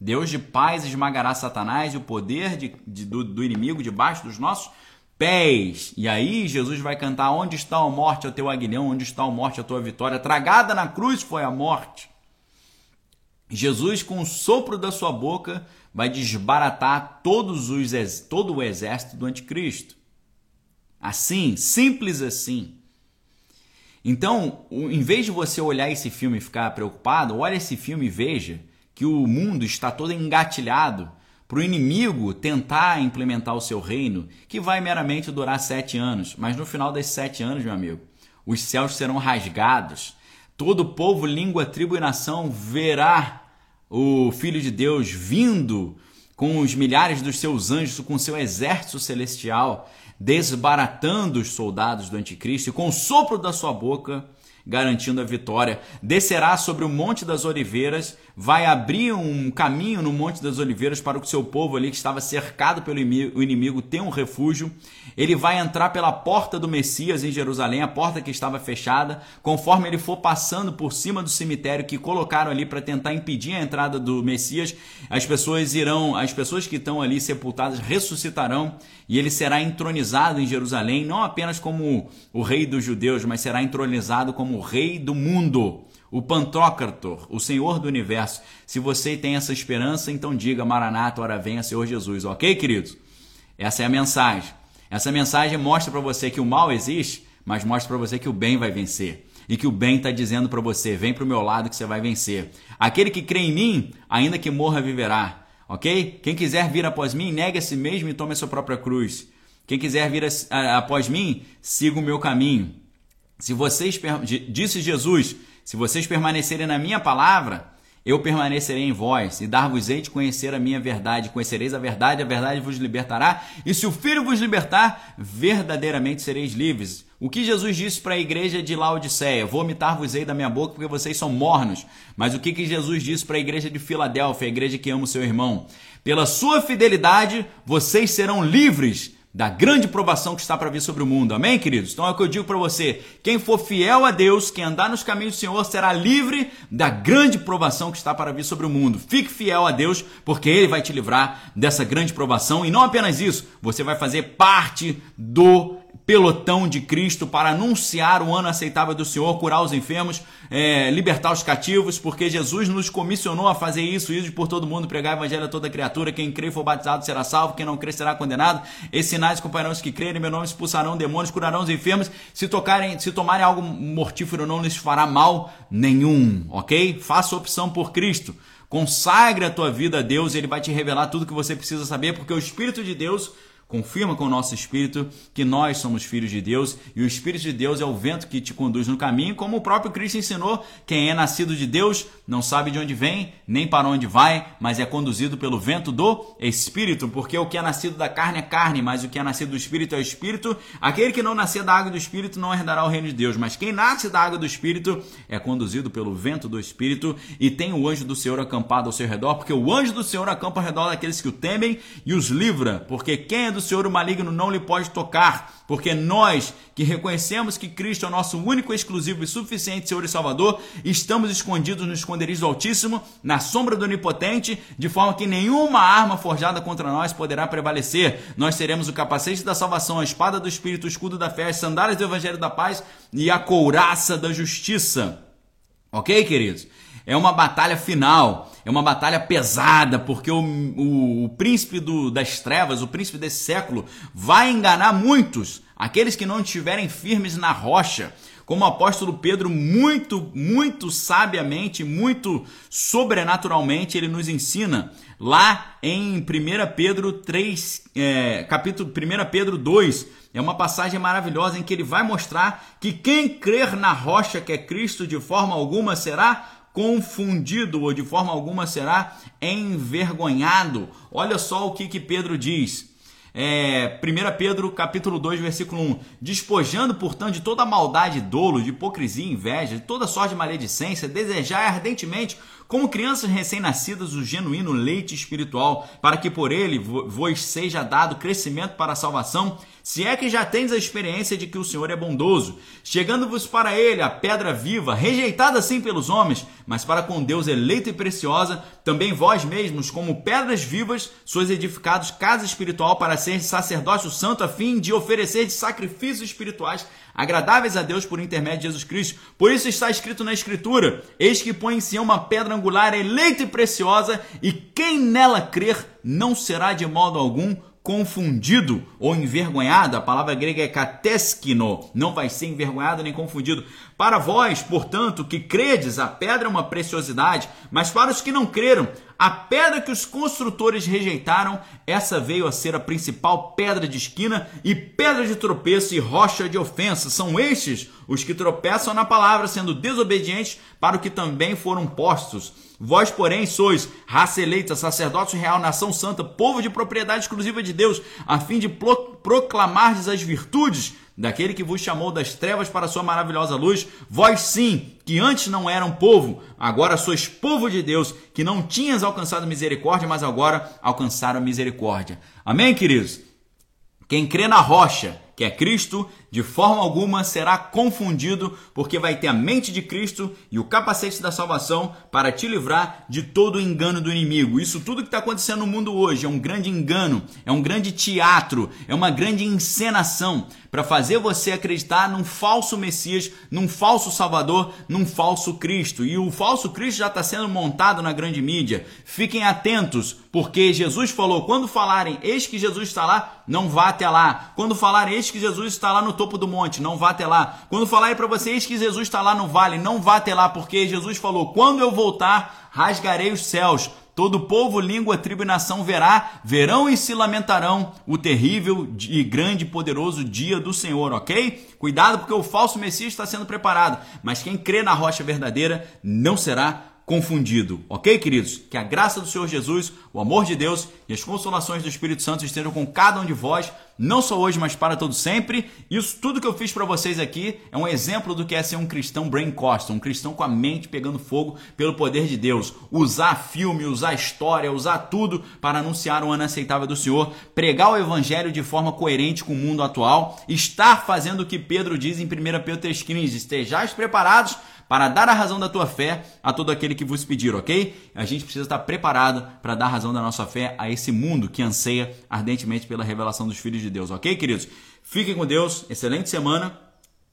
[SPEAKER 1] Deus de paz esmagará Satanás e o poder de, de, do, do inimigo debaixo dos nossos pés. E aí Jesus vai cantar: Onde está a morte, o teu aguilhão? Onde está a morte, a tua vitória? Tragada na cruz foi a morte. Jesus, com o sopro da sua boca, vai desbaratar todos os, todo o exército do anticristo. Assim, simples assim. Então, em vez de você olhar esse filme e ficar preocupado, olha esse filme e veja que o mundo está todo engatilhado para o inimigo tentar implementar o seu reino, que vai meramente durar sete anos. Mas no final desses sete anos, meu amigo, os céus serão rasgados, todo povo, língua, tribo e nação verá o Filho de Deus vindo com os milhares dos seus anjos, com seu exército celestial, desbaratando os soldados do anticristo, e com o sopro da sua boca garantindo a vitória. Descerá sobre o Monte das Oliveiras, vai abrir um caminho no Monte das Oliveiras para que o seu povo ali que estava cercado pelo inimigo tenha um refúgio. Ele vai entrar pela porta do Messias em Jerusalém, a porta que estava fechada, conforme ele for passando por cima do cemitério que colocaram ali para tentar impedir a entrada do Messias, as pessoas irão, as pessoas que estão ali sepultadas ressuscitarão e ele será entronizado em Jerusalém, não apenas como o rei dos judeus, mas será entronizado como o rei do mundo, o Pantocrator, o Senhor do universo. Se você tem essa esperança, então diga Maranata, ora venha, Senhor Jesus, ok, queridos? Essa é a mensagem. Essa mensagem mostra para você que o mal existe, mas mostra para você que o bem vai vencer. E que o bem está dizendo para você: vem para o meu lado que você vai vencer. Aquele que crê em mim, ainda que morra, viverá. Ok? Quem quiser vir após mim, negue a si mesmo e tome a sua própria cruz. Quem quiser vir a, a, após mim, siga o meu caminho. Se vocês, disse Jesus, se vocês permanecerem na minha palavra, eu permanecerei em vós e dar-vos-ei de conhecer a minha verdade. Conhecereis a verdade, a verdade vos libertará. E se o Filho vos libertar, verdadeiramente sereis livres. O que Jesus disse para a igreja de Laodiceia? Vomitar-vos-ei da minha boca porque vocês são mornos. Mas o que, que Jesus disse para a igreja de Filadélfia, a igreja que ama o seu irmão? Pela sua fidelidade, vocês serão livres da grande provação que está para vir sobre o mundo. Amém, queridos? Então é o que eu digo para você: quem for fiel a Deus, quem andar nos caminhos do Senhor, será livre da grande provação que está para vir sobre o mundo. Fique fiel a Deus, porque Ele vai te livrar dessa grande provação. E não apenas isso, você vai fazer parte do pelotão de Cristo para anunciar o ano aceitável do Senhor, curar os enfermos, é, libertar os cativos, porque Jesus nos comissionou a fazer isso, isso por todo mundo, pregar o evangelho a toda criatura. Quem crê e for batizado será salvo, quem não crê será condenado. Esses sinais acompanharão os que crerem, meu nome expulsarão demônios, curarão os enfermos. Se tocarem, se tomarem algo mortífero, não lhes fará mal nenhum, ok? Faça opção por Cristo. Consagre a tua vida a Deus, ele vai te revelar tudo que você precisa saber, porque o Espírito de Deus confirma com o nosso espírito que nós somos filhos de Deus e o Espírito de Deus é o vento que te conduz no caminho, como o próprio Cristo ensinou: quem é nascido de Deus não sabe de onde vem, nem para onde vai, mas é conduzido pelo vento do Espírito, porque o que é nascido da carne é carne, mas o que é nascido do Espírito é Espírito. Aquele que não nascer da água do Espírito não herdará o reino de Deus, mas quem nasce da água do Espírito é conduzido pelo vento do Espírito e tem o anjo do Senhor acampado ao seu redor, porque o anjo do Senhor acampa ao redor daqueles que o temem e os livra, porque quem é do Senhor o maligno não lhe pode tocar, porque nós que reconhecemos que Cristo é o nosso único, exclusivo e suficiente Senhor e Salvador, estamos escondidos no esconderijo Altíssimo, na sombra do Onipotente, de forma que nenhuma arma forjada contra nós poderá prevalecer. Nós teremos o capacete da salvação, a espada do Espírito, o escudo da fé, as sandálias do Evangelho da paz e a couraça da justiça. Ok, queridos? É uma batalha final, é uma batalha pesada, porque o, o, o príncipe do, das trevas, o príncipe desse século, vai enganar muitos, aqueles que não estiverem firmes na rocha. Como o apóstolo Pedro, muito, muito sabiamente, muito sobrenaturalmente, ele nos ensina lá em 1 Pedro 3, é, capítulo 1 Pedro 2, é uma passagem maravilhosa em que ele vai mostrar que quem crer na rocha que é Cristo de forma alguma será confundido ou de forma alguma será envergonhado. Olha só o que, que Pedro diz. É, 1 Pedro capítulo 2, versículo 1. Despojando, portanto, de toda maldade, dolo, de hipocrisia, inveja, de toda sorte de maledicência, desejar ardentemente como crianças recém-nascidas, o genuíno leite espiritual, para que por ele vos seja dado crescimento para a salvação, se é que já tens a experiência de que o Senhor é bondoso, chegando-vos para ele a pedra viva, rejeitada sim pelos homens, mas para com Deus eleita e preciosa, também vós mesmos, como pedras vivas, sois edificados casa espiritual para ser sacerdócio santo, a fim de oferecer sacrifícios espirituais agradáveis a Deus por intermédio de Jesus Cristo. Por isso está escrito na Escritura: Eis que põe em si uma pedra angular eleita e preciosa, e quem nela crer não será de modo algum confundido ou envergonhado. A palavra grega é kateskino, não vai ser envergonhado nem confundido. Para vós, portanto, que credes, a pedra é uma preciosidade, mas para os que não creram, a pedra que os construtores rejeitaram, essa veio a ser a principal pedra de esquina e pedra de tropeço e rocha de ofensa. São estes os que tropeçam na palavra, sendo desobedientes para o que também foram postos. Vós, porém, sois raça eleita, sacerdócio real, nação santa, povo de propriedade exclusiva de Deus, a fim de proclamardes as virtudes daquele que vos chamou das trevas para a sua maravilhosa luz, vós sim, que antes não eram povo, agora sois povo de Deus, que não tinhas alcançado misericórdia, mas agora alcançaram misericórdia. Amém, queridos? Quem crê na rocha, que é Cristo, de forma alguma será confundido, porque vai ter a mente de Cristo e o capacete da salvação para te livrar de todo o engano do inimigo. Isso tudo que está acontecendo no mundo hoje é um grande engano, é um grande teatro, é uma grande encenação para fazer você acreditar num falso Messias, num falso Salvador, num falso Cristo. E o falso Cristo já está sendo montado na grande mídia. Fiquem atentos, porque Jesus falou: quando falarem, eis que Jesus está lá, não vá até lá. Quando falarem, eis que Jesus está lá no topo do monte, não vá até lá. Quando falarem para vocês que Jesus está lá no vale, não vá até lá, porque Jesus falou: quando eu voltar, rasgarei os céus Todo povo, língua, tribo e nação verá, verão e se lamentarão o terrível e grande e poderoso dia do Senhor, ok? Cuidado porque o falso Messias está sendo preparado, mas quem crê na rocha verdadeira não será confundido. Ok, queridos? Que a graça do Senhor Jesus, o amor de Deus e as consolações do Espírito Santo estejam com cada um de vós, não só hoje, mas para todo sempre. Isso tudo que eu fiz para vocês aqui é um exemplo do que é ser um cristão brain costa, um cristão com a mente pegando fogo pelo poder de Deus. Usar filme, usar história, usar tudo para anunciar o ano aceitável do Senhor, pregar o evangelho de forma coerente com o mundo atual, estar fazendo o que Pedro diz em 1 Pedro 3,15, estejais preparados para dar a razão da tua fé a todo aquele que vos pedir, ok? A gente precisa estar preparado para dar razão da nossa fé a esse mundo que anseia ardentemente pela revelação dos filhos de de Deus, ok, queridos? Fiquem com Deus, excelente semana.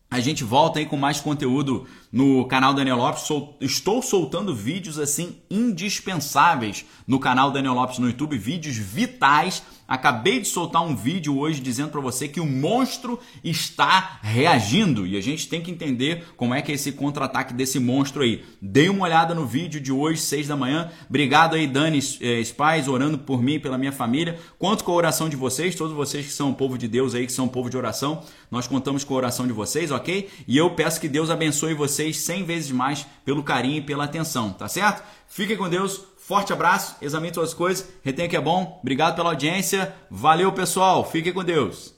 [SPEAKER 1] A gente volta aí com mais conteúdo no canal Daniel Lopes. Sol... Estou soltando vídeos assim indispensáveis no canal Daniel Lopes no YouTube, vídeos vitais. Acabei de soltar um vídeo hoje dizendo para você que o monstro está reagindo e a gente tem que entender como é que é esse contra-ataque desse monstro aí. Dei uma olhada no vídeo de hoje, 6 da manhã. Obrigado aí, Dani eh, Spies, orando por mim e pela minha família. Conto com a oração de vocês, todos vocês que são povo de Deus aí, que são povo de oração. Nós contamos com a oração de vocês, ok? E eu peço que Deus abençoe vocês 100 vezes mais pelo carinho e pela atenção, tá certo? Fiquem com Deus, forte abraço, examine suas coisas, retenha que é bom, obrigado pela audiência, valeu pessoal, fiquem com Deus.